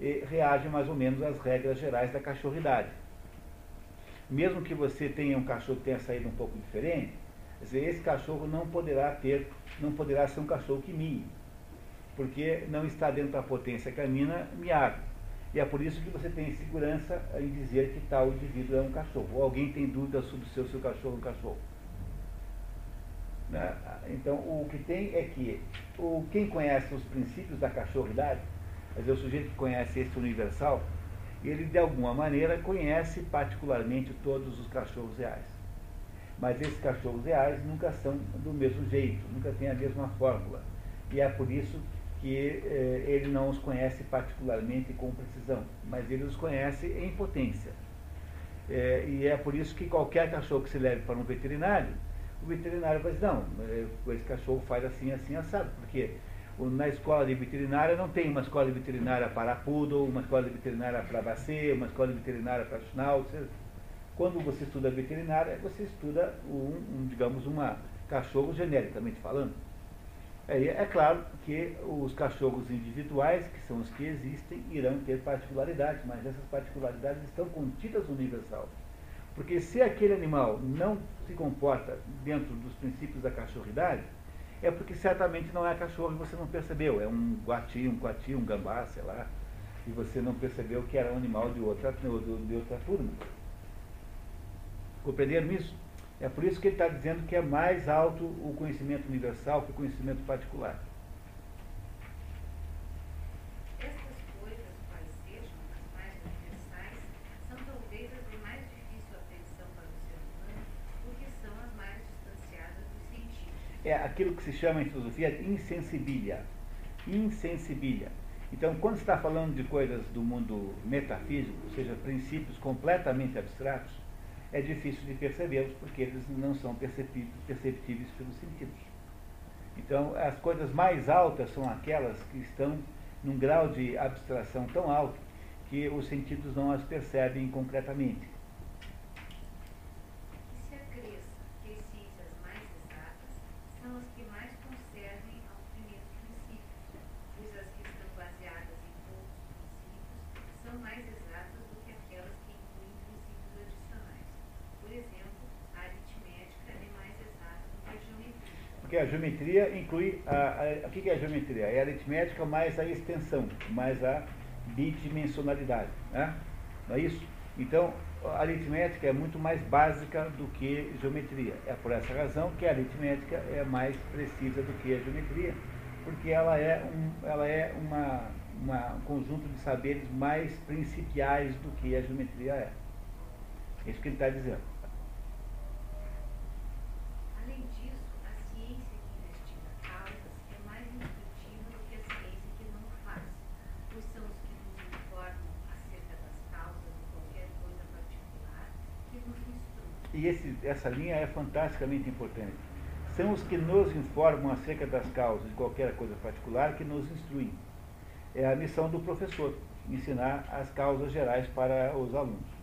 [SPEAKER 1] reagem mais ou menos às regras gerais da cachorridade. Mesmo que você tenha um cachorro que tenha saído um pouco diferente, dizer, esse cachorro não poderá ter, não poderá ser um cachorro que mie, porque não está dentro da potência canina miar. E é por isso que você tem segurança em dizer que tal indivíduo é um cachorro. Ou alguém tem dúvida sobre se o seu cachorro é um cachorro. Né? Então, o que tem é que o, quem conhece os princípios da cachorridade, quer dizer, o sujeito que conhece esse universal, ele de alguma maneira conhece particularmente todos os cachorros reais. Mas esses cachorros reais nunca são do mesmo jeito, nunca têm a mesma fórmula. E é por isso que eh, ele não os conhece particularmente com precisão, mas ele os conhece em potência. É, e é por isso que qualquer cachorro que se leve para um veterinário, o veterinário vai dizer, não, eh, esse cachorro faz assim, assim, assado, porque na escola de veterinária não tem uma escola de veterinária para poodle, uma escola de veterinária para bacê, uma escola de veterinária para schnauzer. Quando você estuda veterinária, você estuda, um, um digamos, uma cachorro genericamente falando. É, é claro que os cachorros individuais, que são os que existem, irão ter particularidades, mas essas particularidades estão contidas no universal. Porque se aquele animal não se comporta dentro dos princípios da cachorridade, é porque certamente não é cachorro e você não percebeu. É um guati, um coati, um gambá, sei lá, e você não percebeu que era um animal de outra, de outra turma. Compreenderam isso? É por isso que ele está dizendo que é mais alto o conhecimento universal que o conhecimento particular.
[SPEAKER 4] Estas coisas, quais sejam as mais universais, são talvez as de mais difícil atenção para o ser humano, porque são as mais distanciadas dos sentidos.
[SPEAKER 1] É aquilo que se chama em filosofia de insensibilia. Insensibilia. Então, quando se está falando de coisas do mundo metafísico, ou seja, princípios completamente abstratos, é difícil de percebê-los porque eles não são perceptíveis pelos sentidos. Então, as coisas mais altas são aquelas que estão num grau de abstração tão alto que os sentidos não as percebem concretamente. A geometria inclui. A, a, o que é a geometria? É a aritmética mais a extensão, mais a bidimensionalidade. Né? Não é isso? Então, a aritmética é muito mais básica do que geometria. É por essa razão que a aritmética é mais precisa do que a geometria, porque ela é um, ela é uma, uma, um conjunto de saberes mais principiais do que a geometria é. É isso que ele está dizendo. E esse, essa linha é fantasticamente importante. São os que nos informam acerca das causas de qualquer coisa particular que nos instruem. É a missão do professor, ensinar as causas gerais para os alunos.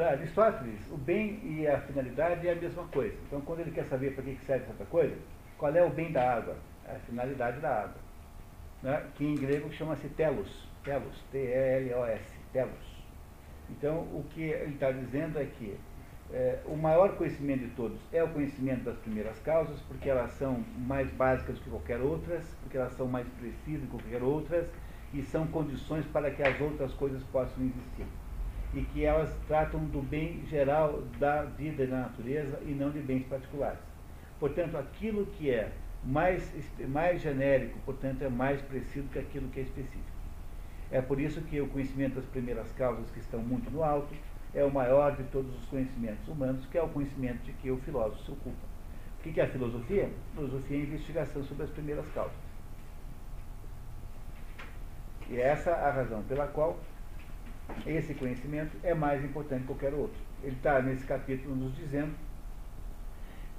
[SPEAKER 1] Para Aristóteles, o bem e a finalidade é a mesma coisa. Então, quando ele quer saber para que serve essa coisa, qual é o bem da água? A finalidade da água. Né? Que em grego chama-se telos. Telos, T-E-L-O-S, telos. Então, o que ele está dizendo é que é, o maior conhecimento de todos é o conhecimento das primeiras causas, porque elas são mais básicas do que qualquer outras, porque elas são mais precisas do que qualquer outras, e são condições para que as outras coisas possam existir. E que elas tratam do bem geral da vida e da natureza e não de bens particulares. Portanto, aquilo que é mais, mais genérico, portanto, é mais preciso que aquilo que é específico. É por isso que o conhecimento das primeiras causas, que estão muito no alto, é o maior de todos os conhecimentos humanos, que é o conhecimento de que o filósofo se ocupa. O que é a filosofia? A filosofia é a investigação sobre as primeiras causas. E é essa a razão pela qual esse conhecimento é mais importante que qualquer outro. Ele está nesse capítulo nos dizendo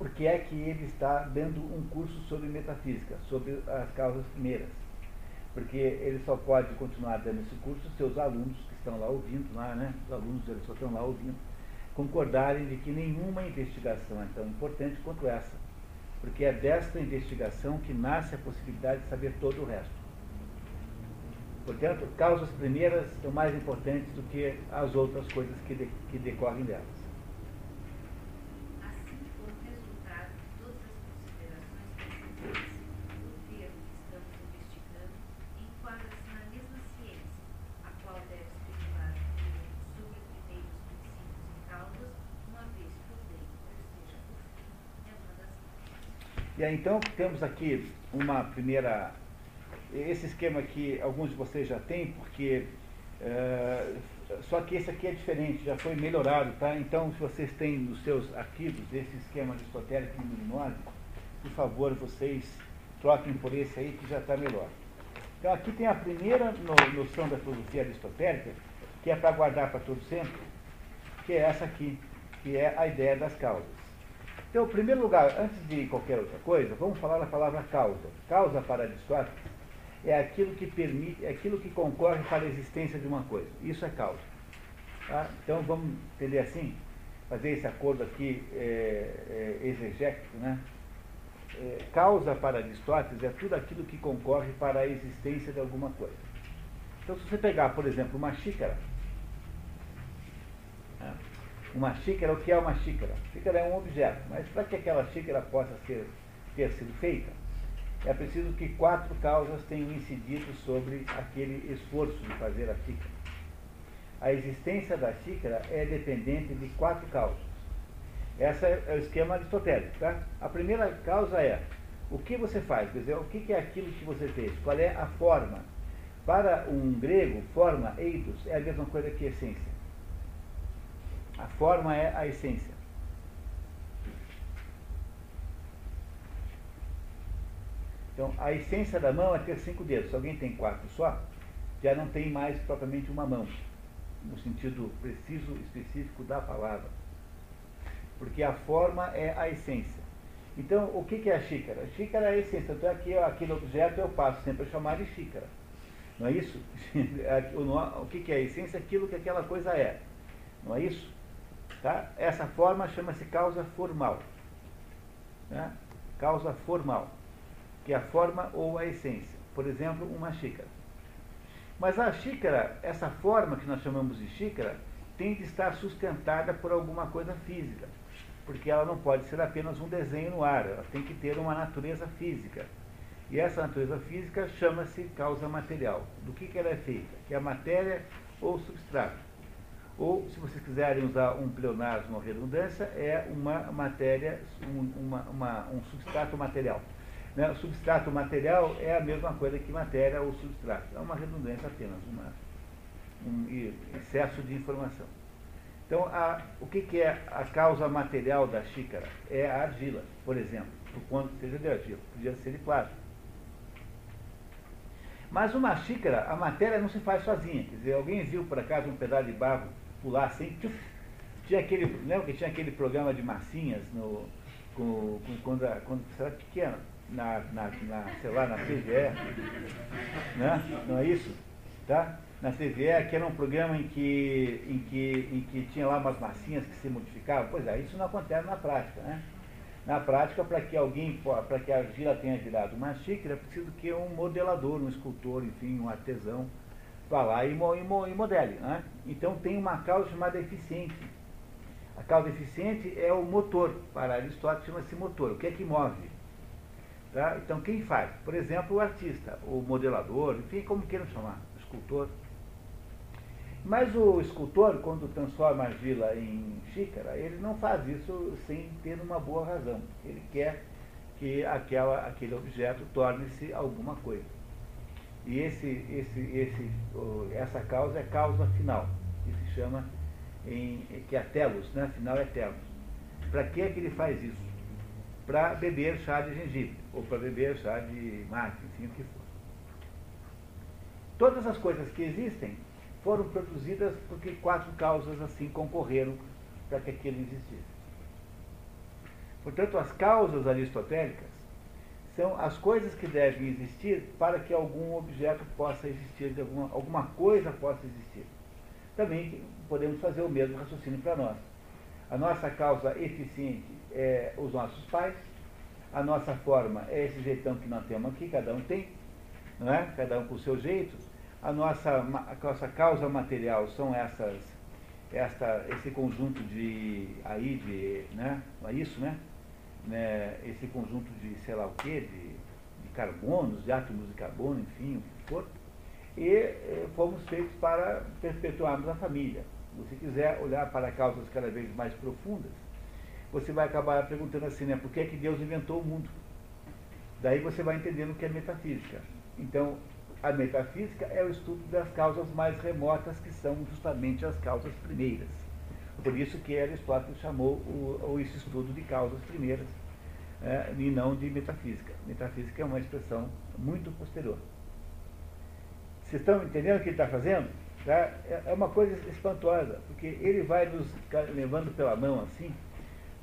[SPEAKER 1] porque é que ele está dando um curso sobre metafísica, sobre as causas primeiras. Porque ele só pode continuar dando esse curso se os alunos que estão lá ouvindo, lá, né? Os alunos eles só estão lá ouvindo, concordarem de que nenhuma investigação é tão importante quanto essa. Porque é desta investigação que nasce a possibilidade de saber todo o resto. Portanto, causas primeiras são mais importantes do que as outras coisas que, de, que decorrem delas.
[SPEAKER 4] Assim, o resultado de todas as considerações o termo que estamos investigando enquadra-se na mesma ciência, a qual deve sobre os primeiros princípios e causas, uma vez que o bem, ou seja, o fim, é uma das causas.
[SPEAKER 1] E aí, então, temos aqui uma primeira esse esquema que alguns de vocês já têm, porque é, só que esse aqui é diferente, já foi melhorado, tá? Então, se vocês têm nos seus arquivos esse esquema aristotélico número 9, por favor, vocês troquem por esse aí que já está melhor. Então, aqui tem a primeira noção da filosofia aristotélica, que é para guardar para todo sempre, que é essa aqui, que é a ideia das causas. Então, em primeiro lugar, antes de qualquer outra coisa, vamos falar da palavra causa. Causa para Aristóteles é aquilo que permite, é aquilo que concorre para a existência de uma coisa. Isso é causa. Tá? Então vamos entender assim, fazer esse acordo aqui é, é, exegético, né? É, causa para Aristóteles é tudo aquilo que concorre para a existência de alguma coisa. Então se você pegar, por exemplo, uma xícara, né? uma xícara, o que é uma xícara? Xícara é um objeto, mas para que aquela xícara possa ser, ter sido feita, é preciso que quatro causas tenham incidido sobre aquele esforço de fazer a xícara. A existência da xícara é dependente de quatro causas. Esse é o esquema aristotélico. Tá? A primeira causa é o que você faz, quer dizer, o que é aquilo que você fez, qual é a forma. Para um grego, forma, eidos, é a mesma coisa que essência. A forma é a essência. Então, a essência da mão é ter cinco dedos. Se alguém tem quatro só, já não tem mais propriamente uma mão, no sentido preciso, específico da palavra. Porque a forma é a essência. Então, o que é a xícara? A xícara é a essência. Então, aqui, aquele objeto eu passo sempre a chamar de xícara. Não é isso? (laughs) o que é a essência? Aquilo que aquela coisa é. Não é isso? Tá? Essa forma chama-se causa formal. Né? Causa formal que é a forma ou a essência. Por exemplo, uma xícara. Mas a xícara, essa forma que nós chamamos de xícara, tem de estar sustentada por alguma coisa física, porque ela não pode ser apenas um desenho no ar, ela tem que ter uma natureza física. E essa natureza física chama-se causa material. Do que, que ela é feita? Que é a matéria ou substrato. Ou, se vocês quiserem usar um pleonasmo ou redundância, é uma matéria, um, uma, uma, um substrato material. Né? O substrato material é a mesma coisa que matéria ou substrato. É uma redundância apenas, uma, um excesso de informação. Então, a, o que, que, é a causa material da xícara? É a argila, por exemplo, por quanto seja de argila, podia ser de plástico. Mas uma xícara, a matéria não se faz sozinha. Quer dizer, alguém viu por acaso um pedaço de barro pular assim? Tchuf, tinha aquele, lembra que tinha aquele programa de massinhas no, com, com, quando, quando você era pequeno? Na, na, na, sei lá, na CGE, né? não é isso? Tá? Na CGE, que era um programa em que, em, que, em que tinha lá umas massinhas que se modificavam. Pois é, isso não acontece na prática. Né? Na prática, para que alguém, para que a argila tenha virado uma xícara, é preciso que um modelador, um escultor, enfim, um artesão, vá lá e, mo, e, modele. Né? Então tem uma causa chamada eficiente. A causa eficiente é o motor. Para Aristóteles chama-se motor. O que é que move? Tá? Então, quem faz? Por exemplo, o artista, o modelador, enfim, como queiram chamar, escultor. Mas o escultor, quando transforma a argila em xícara, ele não faz isso sem ter uma boa razão. Ele quer que aquela, aquele objeto torne-se alguma coisa. E esse, esse, esse, essa causa é causa final, que se chama, em, que é telos, né? Final é telos. Para que, é que ele faz isso? Para beber chá de gengibre, ou para beber chá de mate, enfim, o que for. Todas as coisas que existem foram produzidas porque quatro causas assim concorreram para que aquilo existisse. Portanto, as causas aristotélicas são as coisas que devem existir para que algum objeto possa existir, alguma, alguma coisa possa existir. Também podemos fazer o mesmo raciocínio para nós. A nossa causa eficiente é os nossos pais, a nossa forma é esse jeitão que nós temos aqui, cada um tem, não é? cada um com o seu jeito. A nossa, a nossa causa material são essas, esta, esse conjunto de aí de, né? É isso, né? né? Esse conjunto de sei lá o quê, de, de carbonos, de átomos de carbono, enfim, o que for. E eh, fomos feitos para perpetuarmos a família. Se você quiser olhar para causas cada vez mais profundas, você vai acabar perguntando assim, né? Por que, é que Deus inventou o mundo? Daí você vai entendendo o que é metafísica. Então, a metafísica é o estudo das causas mais remotas, que são justamente as causas primeiras. Por isso que Aristóteles chamou o, esse estudo de causas primeiras é, e não de metafísica. Metafísica é uma expressão muito posterior. Vocês estão entendendo o que ele está fazendo? Tá? É, uma coisa espantosa, porque ele vai nos levando pela mão assim,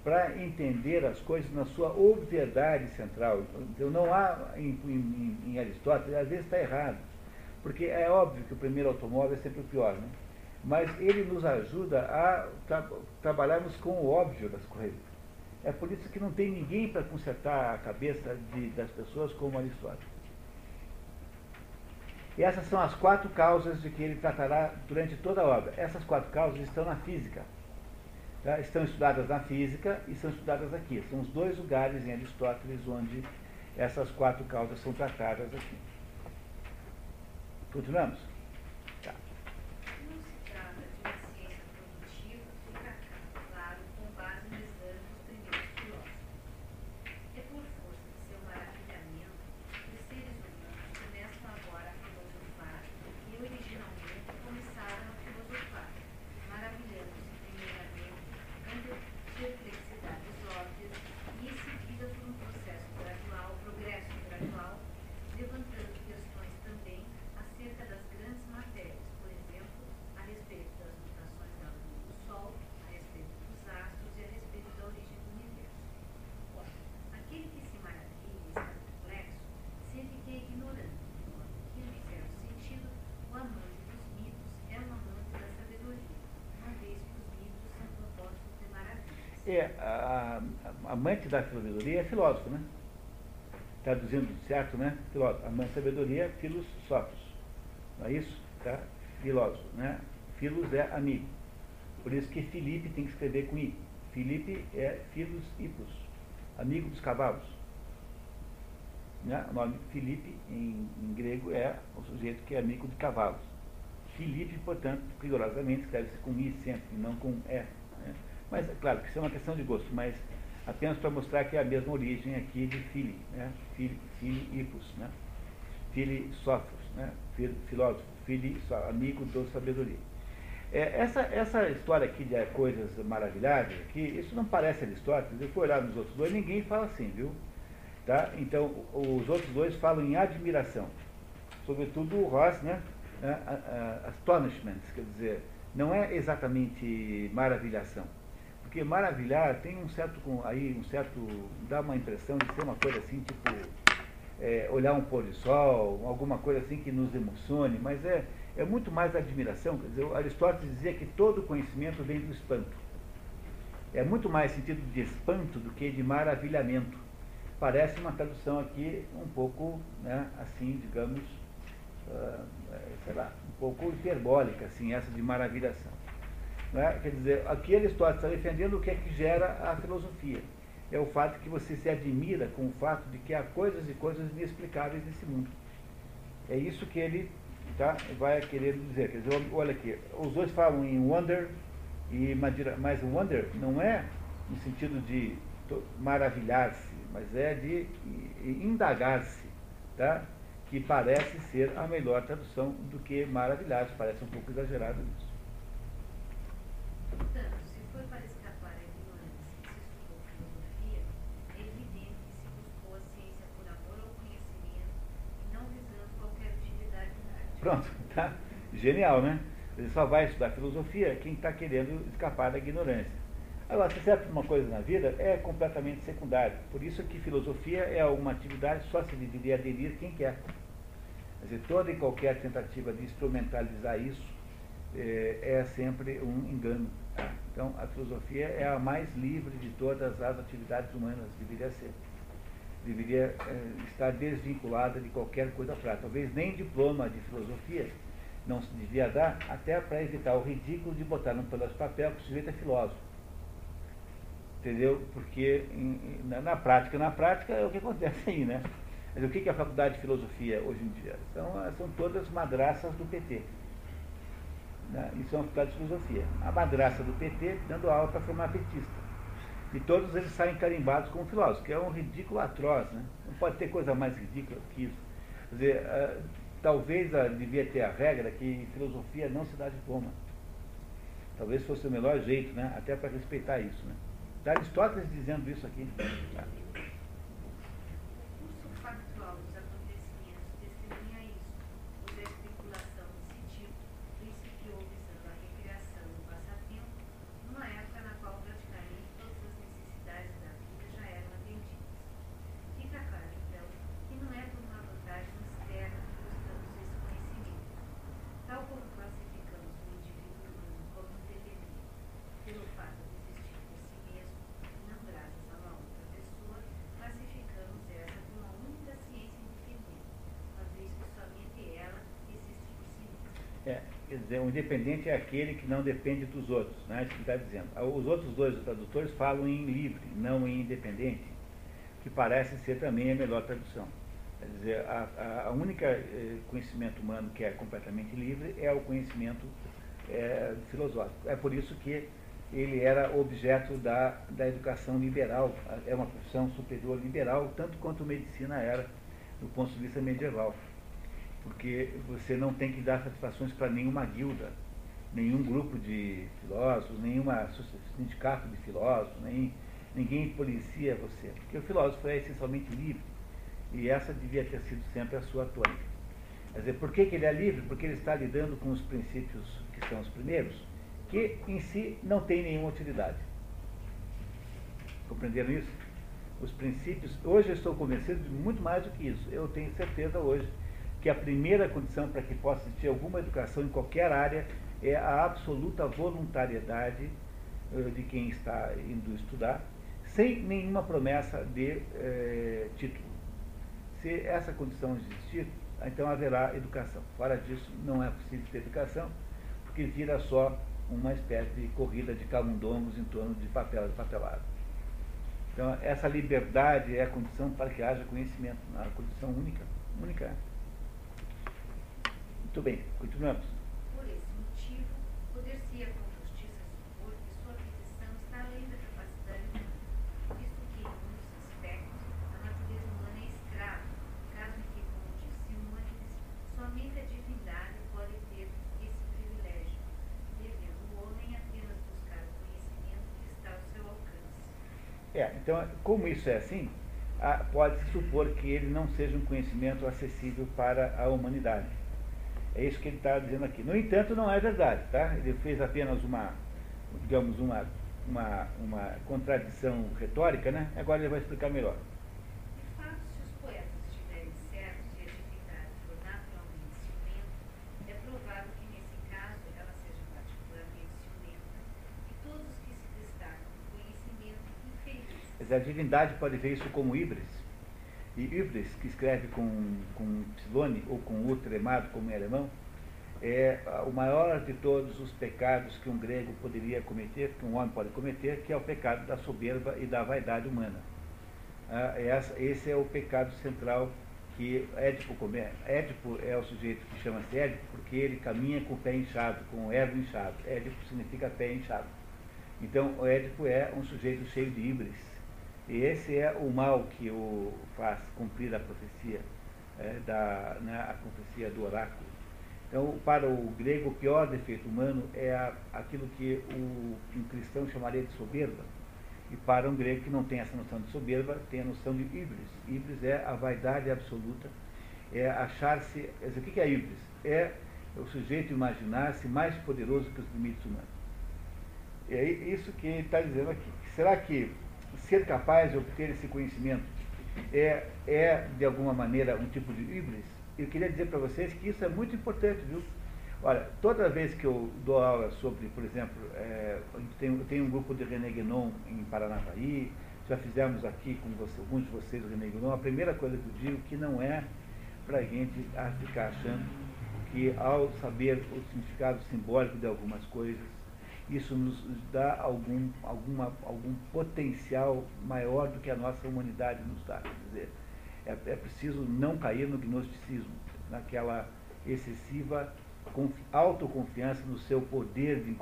[SPEAKER 1] para entender as coisas na sua obviedade central. Então não há em, em, em Aristóteles, às vezes está errado, porque é óbvio que o primeiro automóvel é sempre o pior, né? mas ele nos ajuda a tra trabalharmos com o óbvio das coisas. É por isso que não tem ninguém para consertar a cabeça de, das pessoas como Aristóteles. E essas são as quatro causas de que ele tratará durante toda a obra. Essas quatro causas estão na física. Tá? Estão estudadas na física e são estudadas aqui. São os dois lugares em Aristóteles onde essas quatro causas são tratadas aqui. Continuamos? A, amante da sabedoria é filósofo, né? Traduzindo certo, né? Filósofo. Amante da sabedoria, filos sófios. Não é isso? Tá? Filósofo, né? Filos é amigo. Por isso que Filipe tem que escrever com I. Filipe é filos hipos, amigo dos cavalos. Né? O nome Filipe, em, em, grego, é o sujeito que é amigo de cavalos. Filipe, portanto, rigorosamente, escreve-se com I sempre, não com E. Mas, é claro, que isso é uma questão de gosto, mas apenas para mostrar que é a mesma origem aqui de fili, né? Fili, fili ipus, né? Fili né? filósofo, fili, amigo do sabedoria. É, essa, essa história aqui de coisas maravilhadas, que isso não parece Aristóteles, eu fui olhar nos outros dois, ninguém fala assim, viu? Tá? Então, os outros dois falam em admiração. Sobretudo o Ross, né? astonishment, quer dizer, não é exatamente maravilhação. Porque maravilhar tem um certo, aí um certo, dá uma impressão de ser uma coisa assim, tipo, é, olhar um pôr de sol, alguma coisa assim que nos emocione, mas é, é muito mais admiração. Quer dizer, Aristóteles dizia que todo conhecimento vem do espanto. É muito mais sentido de espanto do que de maravilhamento. Parece uma tradução aqui um pouco, né, assim, digamos, uh, sei lá, um pouco hiperbólica, assim, essa de maravilhação. Né? Quer dizer, aqui Aristóteles está defendendo o que é que gera a filosofia. É o fato que você se admira com o fato de que há coisas e coisas inexplicáveis nesse mundo. É isso que ele tá? vai querer dizer, quer dizer, olha aqui, os dois falam em wonder, e mas wonder não é no sentido de maravilhar-se, mas é de indagar-se, tá? que parece ser a melhor tradução do que maravilhar-se, parece um pouco exagerado isso. Pronto, (laughs) tá? Genial, né? Ele só vai estudar filosofia quem está querendo escapar da ignorância. Agora, se serve uma coisa na vida, é completamente secundário. Por isso que filosofia é uma atividade só se deveria aderir quem quer. Quer dizer, toda e qualquer tentativa de instrumentalizar isso é, é sempre um engano. Tá? Então, a filosofia é a mais livre de todas as atividades humanas, deveria ser. Deveria é, estar desvinculada de qualquer coisa prática. Talvez nem diploma de filosofia não se devia dar, até para evitar o ridículo de botar num pedaço de papel que o sujeito é filósofo. Entendeu? Porque na, prática, na prática é o que acontece aí, né? Mas o que é a faculdade de filosofia hoje em dia? São, são todas madraças do PT. Né? É uma faculdade de filosofia. A madraça do PT dando aula para formar petista. E todos eles saem carimbados como filósofos, que é um ridículo atroz. Né? Não pode ter coisa mais ridícula que isso. Quer dizer, uh, talvez uh, devia ter a regra que em filosofia não se dá diploma. Talvez fosse o melhor jeito, né? até para respeitar isso. Né? Está Aristóteles dizendo isso aqui. Tá? Dizer, o independente é aquele que não depende dos outros, né? Isso que está dizendo. Os outros dois tradutores falam em livre, não em independente, que parece ser também a melhor tradução. Quer dizer, a, a única eh, conhecimento humano que é completamente livre é o conhecimento é, filosófico. É por isso que ele era objeto da, da educação liberal, é uma profissão superior liberal, tanto quanto medicina era do ponto de vista medieval porque você não tem que dar satisfações para nenhuma guilda, nenhum grupo de filósofos, nenhuma sindicato de filósofos, nem, ninguém policia você, porque o filósofo é essencialmente livre, e essa devia ter sido sempre a sua tônica. Quer dizer, por que, que ele é livre? Porque ele está lidando com os princípios que são os primeiros, que em si não têm nenhuma utilidade. Compreenderam isso? Os princípios, hoje eu estou convencido de muito mais do que isso. Eu tenho certeza hoje que a primeira condição para que possa existir alguma educação em qualquer área é a absoluta voluntariedade uh, de quem está indo estudar, sem nenhuma promessa de uh, título. Se essa condição existir, então haverá educação. Fora disso, não é possível ter educação, porque vira só uma espécie de corrida de camundongos em torno de papel e papelado. Então, essa liberdade é a condição para que haja conhecimento, a condição única, única. Muito bem, continuamos.
[SPEAKER 4] Por esse motivo, poder-se com justiça supor que sua aquisição está além da capacidade visto que, em muitos aspectos, a natureza humana é escrava, caso em que, como disse Simônides, somente a divindade pode ter esse privilégio, devendo o homem apenas buscar o conhecimento que está ao seu alcance.
[SPEAKER 1] É, então, como isso é assim, pode-se supor que ele não seja um conhecimento acessível para a humanidade. É isso que ele está dizendo aqui. No entanto, não é verdade, tá? Ele fez apenas uma, digamos, uma, uma, uma contradição retórica, né? Agora ele vai explicar melhor.
[SPEAKER 4] De fato, se os poetas estiverem certos de a atividade for naturalmente ciumenta, é provável que nesse caso ela seja particularmente ciumenta, e todos os que se destacam no conhecimento infelizes.
[SPEAKER 1] A divindade pode ver isso como híbrido e Ibris, que escreve com, com Psilone ou com U tremado, como em alemão, é o maior de todos os pecados que um grego poderia cometer, que um homem pode cometer, que é o pecado da soberba e da vaidade humana. Ah, esse é o pecado central que Édipo, come, Édipo é o sujeito que chama-se Édipo porque ele caminha com o pé inchado, com o erro inchado. Édipo significa pé inchado. Então, o Édipo é um sujeito cheio de híbris. E esse é o mal que o faz cumprir a profecia, é, da, né, a profecia do oráculo. Então, para o grego, o pior defeito humano é a, aquilo que o, um cristão chamaria de soberba. E para um grego que não tem essa noção de soberba, tem a noção de híbris. Híbris é a vaidade absoluta, é achar-se. O que é híbris? É o sujeito imaginar-se mais poderoso que os limites humanos. E é isso que ele está dizendo aqui. Será que ser capaz de obter esse conhecimento é, é, de alguma maneira, um tipo de híbris? eu queria dizer para vocês que isso é muito importante, viu? Olha, toda vez que eu dou aula sobre, por exemplo, é, tem, tem um grupo de René Guénon em Paranavaí, já fizemos aqui com você, alguns de vocês o René Guénon, a primeira coisa que eu digo que não é para a gente ficar achando que ao saber o significado simbólico de algumas coisas, isso nos dá algum, alguma, algum potencial maior do que a nossa humanidade nos dá. Quer dizer, é, é preciso não cair no gnosticismo, naquela excessiva autoconfiança no seu poder de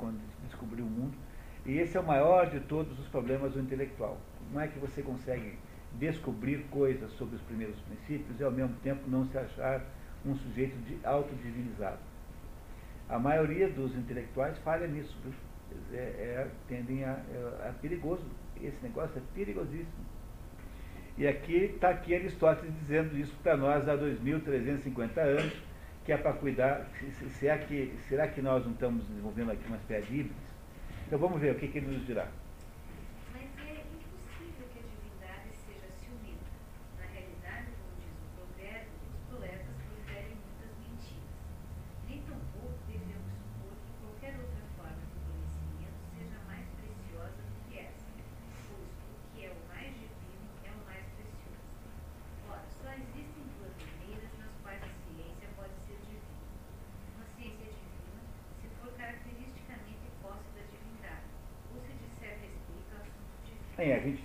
[SPEAKER 1] descobrir o mundo. E esse é o maior de todos os problemas do intelectual. Como é que você consegue descobrir coisas sobre os primeiros princípios e ao mesmo tempo não se achar um sujeito de autodivinizado? A maioria dos intelectuais falha nisso. É, é, tendem a, é, é perigoso. Esse negócio é perigosíssimo. E aqui está aqui Aristóteles dizendo isso para nós há 2.350 anos, que é para cuidar, será que, será que nós não estamos desenvolvendo aqui umas pedras? Então vamos ver o que, que ele nos dirá.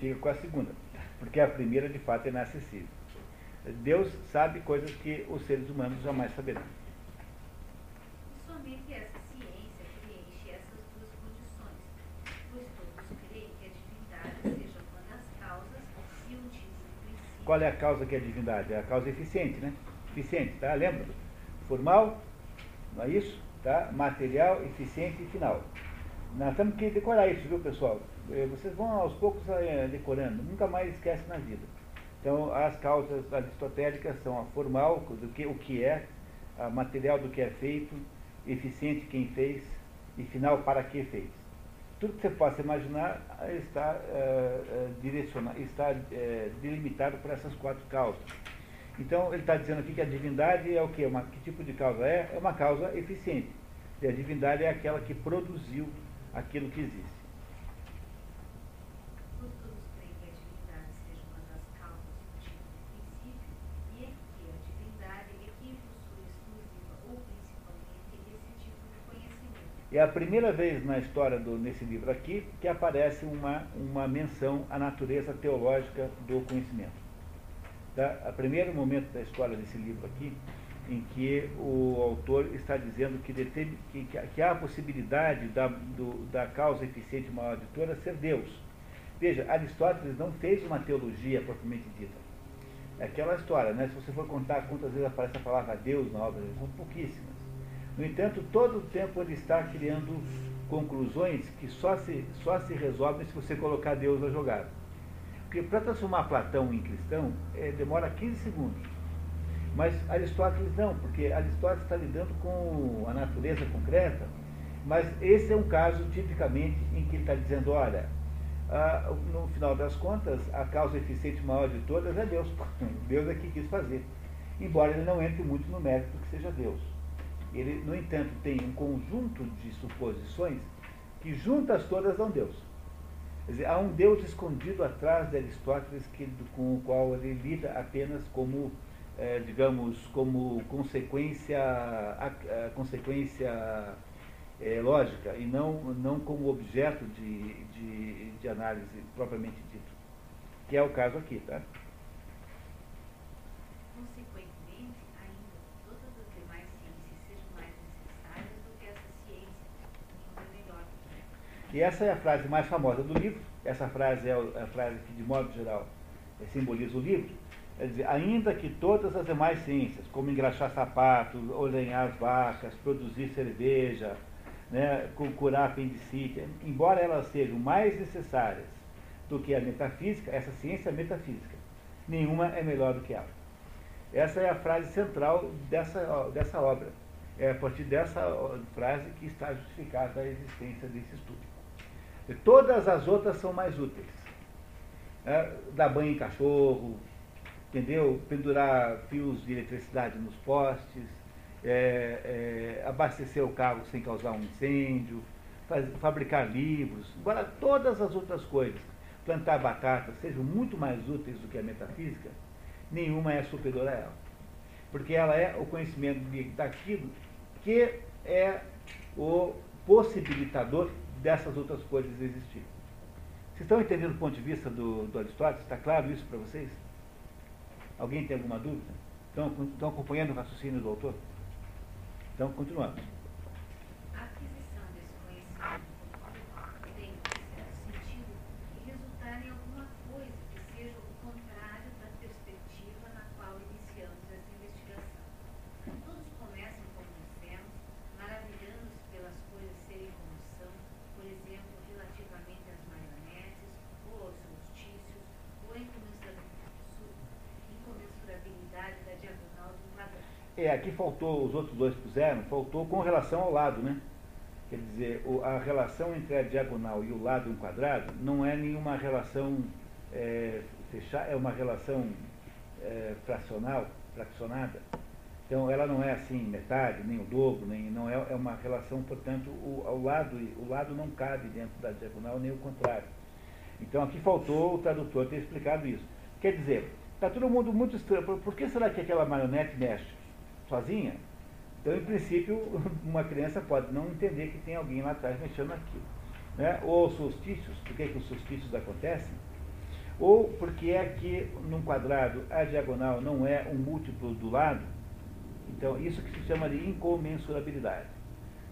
[SPEAKER 1] Fica com a segunda, porque a primeira de fato é inacessível. Deus sabe coisas que os seres humanos jamais saberão.
[SPEAKER 4] Somente essa ciência preenche essas duas condições, pois todos creem que a divindade seja uma das causas e um tipo princípio.
[SPEAKER 1] Qual é a causa que é a divindade? É a causa eficiente, né? Eficiente, tá? Lembra? Formal, não é isso? Tá? Material, eficiente e final. Nós temos que decorar isso, viu, pessoal? É, vocês vão aos poucos é, decorando, nunca mais esquece na vida. Então, as causas aristotélicas são a formal, do que, o que é, a material do que é feito, eficiente quem fez e final para que fez. Tudo que você possa imaginar está, uh, direciona, está delimitado por essas quatro causas. Então, ele está dizendo aqui que a divindade é o quê? Uma, que tipo de causa é? É uma causa eficiente. E a divindade é aquela que produziu aquilo que existe. É a primeira vez na história do, nesse livro aqui que aparece uma, uma menção à natureza teológica do conhecimento. Tá? O primeiro momento da história desse livro aqui, em que o autor está dizendo que, deteve, que, que há a possibilidade da, do, da causa eficiente maior de todas ser Deus. Veja, Aristóteles não fez uma teologia propriamente dita. É aquela história, né? Se você for contar quantas vezes aparece a palavra Deus na obra, são pouquíssimas. No entanto, todo o tempo ele está criando conclusões que só se, só se resolvem se você colocar Deus na jogada. Porque para transformar Platão em cristão, é, demora 15 segundos. Mas Aristóteles não, porque Aristóteles está lidando com a natureza concreta, mas esse é um caso tipicamente em que ele está dizendo, olha, ah, no final das contas, a causa eficiente maior de todas é Deus. (laughs) Deus é que quis fazer. Embora ele não entre muito no mérito que seja Deus. Ele, no entanto, tem um conjunto de suposições que juntas todas dão Deus. Quer dizer, há um Deus escondido atrás de Aristóteles que, com o qual ele lida apenas como, é, digamos, como consequência, a, a consequência é, lógica e não, não como objeto de, de, de análise propriamente dito. Que é o caso aqui, tá?
[SPEAKER 4] consequentemente, ainda todas as demais ciências sejam mais necessárias do que essa ciência, nenhuma é melhor.
[SPEAKER 1] E essa é a frase mais famosa do livro. Essa frase é a frase que, de modo geral, simboliza o livro. Quer dizer, ainda que todas as demais ciências, como engraxar sapatos, ordenhar as vacas, produzir cerveja, né, curar apendicite, embora elas sejam mais necessárias do que a metafísica, essa ciência é metafísica, nenhuma é melhor do que ela. Essa é a frase central dessa, dessa obra. É a partir dessa frase que está justificada a existência desse estudo. E todas as outras são mais úteis. É, dar banho em cachorro, entendeu? Pendurar fios de eletricidade nos postes, é, é, abastecer o carro sem causar um incêndio, faz, fabricar livros, embora todas as outras coisas, plantar batata, sejam muito mais úteis do que a metafísica, nenhuma é superior a ela. Porque ela é o conhecimento daquilo que é o possibilitador dessas outras coisas existirem. Vocês estão entendendo o ponto de vista do, do Aristóteles? Está claro isso para vocês? Alguém tem alguma dúvida? Estão, estão acompanhando o raciocínio do autor? Então, continuamos.
[SPEAKER 4] Aquisição desse conhecimento tem, certo sentido, que resultar em alguma coisa que seja o contrário da perspectiva na qual iniciamos essa investigação. Todos começam, como dissemos, maravilhando-se pelas coisas serem como são, por exemplo, relativamente às marionetes, ou aos solstícios, ou a incomensurabilidade da diagonal do quadrado.
[SPEAKER 1] É, aqui faltou, os outros dois puseram, faltou com relação ao lado, né? Quer dizer, a relação entre a diagonal e o lado em quadrado não é nenhuma relação é, fechada, é uma relação é, fracional, fracionada. Então ela não é assim metade, nem o dobro, nem não é, é uma relação, portanto, o, ao lado, o lado não cabe dentro da diagonal, nem o contrário. Então aqui faltou o tradutor ter explicado isso. Quer dizer, está todo mundo muito estranho. Por que será que aquela marionete mexe? Sozinha. Então, em princípio, (laughs) uma criança pode não entender que tem alguém lá atrás mexendo naquilo. Né? Ou solstícios, por que, que os solstícios acontecem? Ou porque é que num quadrado a diagonal não é um múltiplo do lado. Então, isso que se chama de incomensurabilidade.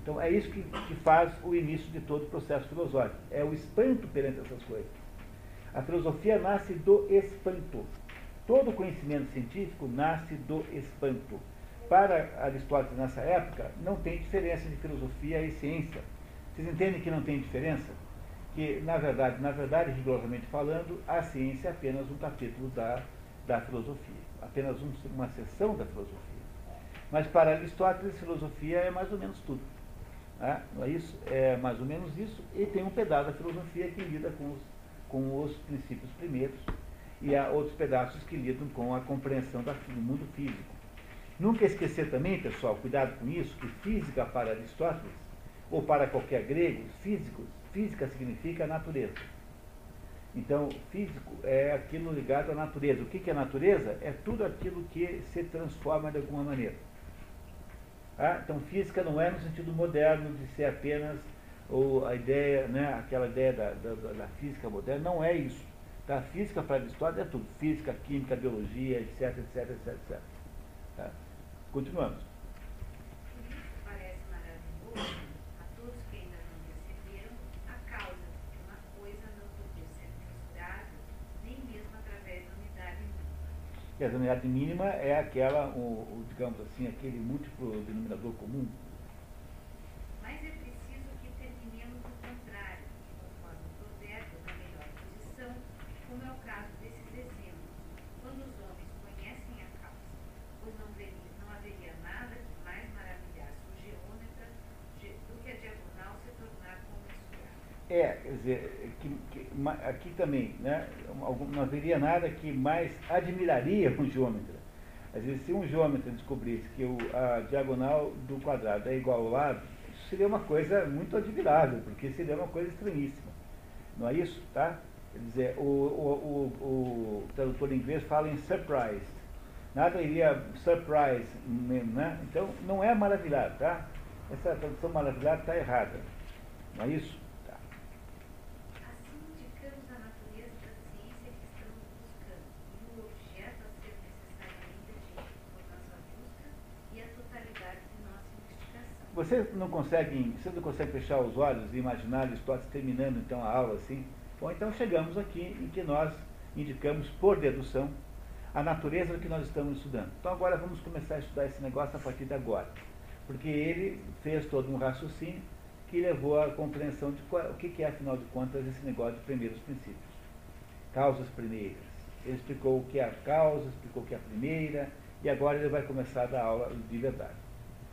[SPEAKER 1] Então, é isso que, que faz o início de todo o processo filosófico. É o espanto perante essas coisas. A filosofia nasce do espanto. Todo conhecimento científico nasce do espanto para Aristóteles nessa época, não tem diferença de filosofia e ciência. Vocês entendem que não tem diferença? Que, na verdade, na verdade, rigorosamente falando, a ciência é apenas um capítulo da, da filosofia, apenas um, uma seção da filosofia. Mas para Aristóteles, filosofia é mais ou menos tudo. Né? Não é isso? É mais ou menos isso, e tem um pedaço da filosofia que lida com os, com os princípios primeiros, e há outros pedaços que lidam com a compreensão do mundo físico. Nunca esquecer também, pessoal, cuidado com isso, que física para Aristóteles, ou para qualquer grego, físico, física significa natureza. Então, físico é aquilo ligado à natureza. O que é natureza? É tudo aquilo que se transforma de alguma maneira. Ah, então, física não é no sentido moderno de ser apenas ou a ideia, né, aquela ideia da, da, da física moderna, não é isso. Tá? Física para Aristóteles é tudo. Física, química, biologia, etc, etc, etc, etc. Continuamos.
[SPEAKER 4] Parece maravilhoso a todos que ainda não perceberam a causa de uma coisa não ser nem mesmo através da unidade mínima.
[SPEAKER 1] E a unidade mínima é aquela, o, o, digamos assim, aquele múltiplo denominador comum É, quer dizer, que, que, aqui também, né, não haveria nada que mais admiraria um geômetra. Às vezes, se um geômetra descobrisse que o, a diagonal do quadrado é igual ao lado, isso seria uma coisa muito admirável, porque seria uma coisa estranhíssima. Não é isso? Tá? Quer dizer, o, o, o, o tradutor inglês fala em surprised. Nada iria surprise né? Então, não é maravilhado, tá? Essa tradução maravilhada está errada. Não é isso? Vocês não conseguem, vocês não conseguem fechar os olhos e imaginar Aristóteles terminando então a aula assim? Bom, então chegamos aqui em que nós indicamos por dedução a natureza do que nós estamos estudando. Então agora vamos começar a estudar esse negócio a partir de agora. Porque ele fez todo um raciocínio que levou à compreensão de qual, o que é, afinal de contas, esse negócio de primeiros princípios. Causas primeiras. Ele explicou o que é a causa, explicou o que é a primeira, e agora ele vai começar a dar aula de verdade.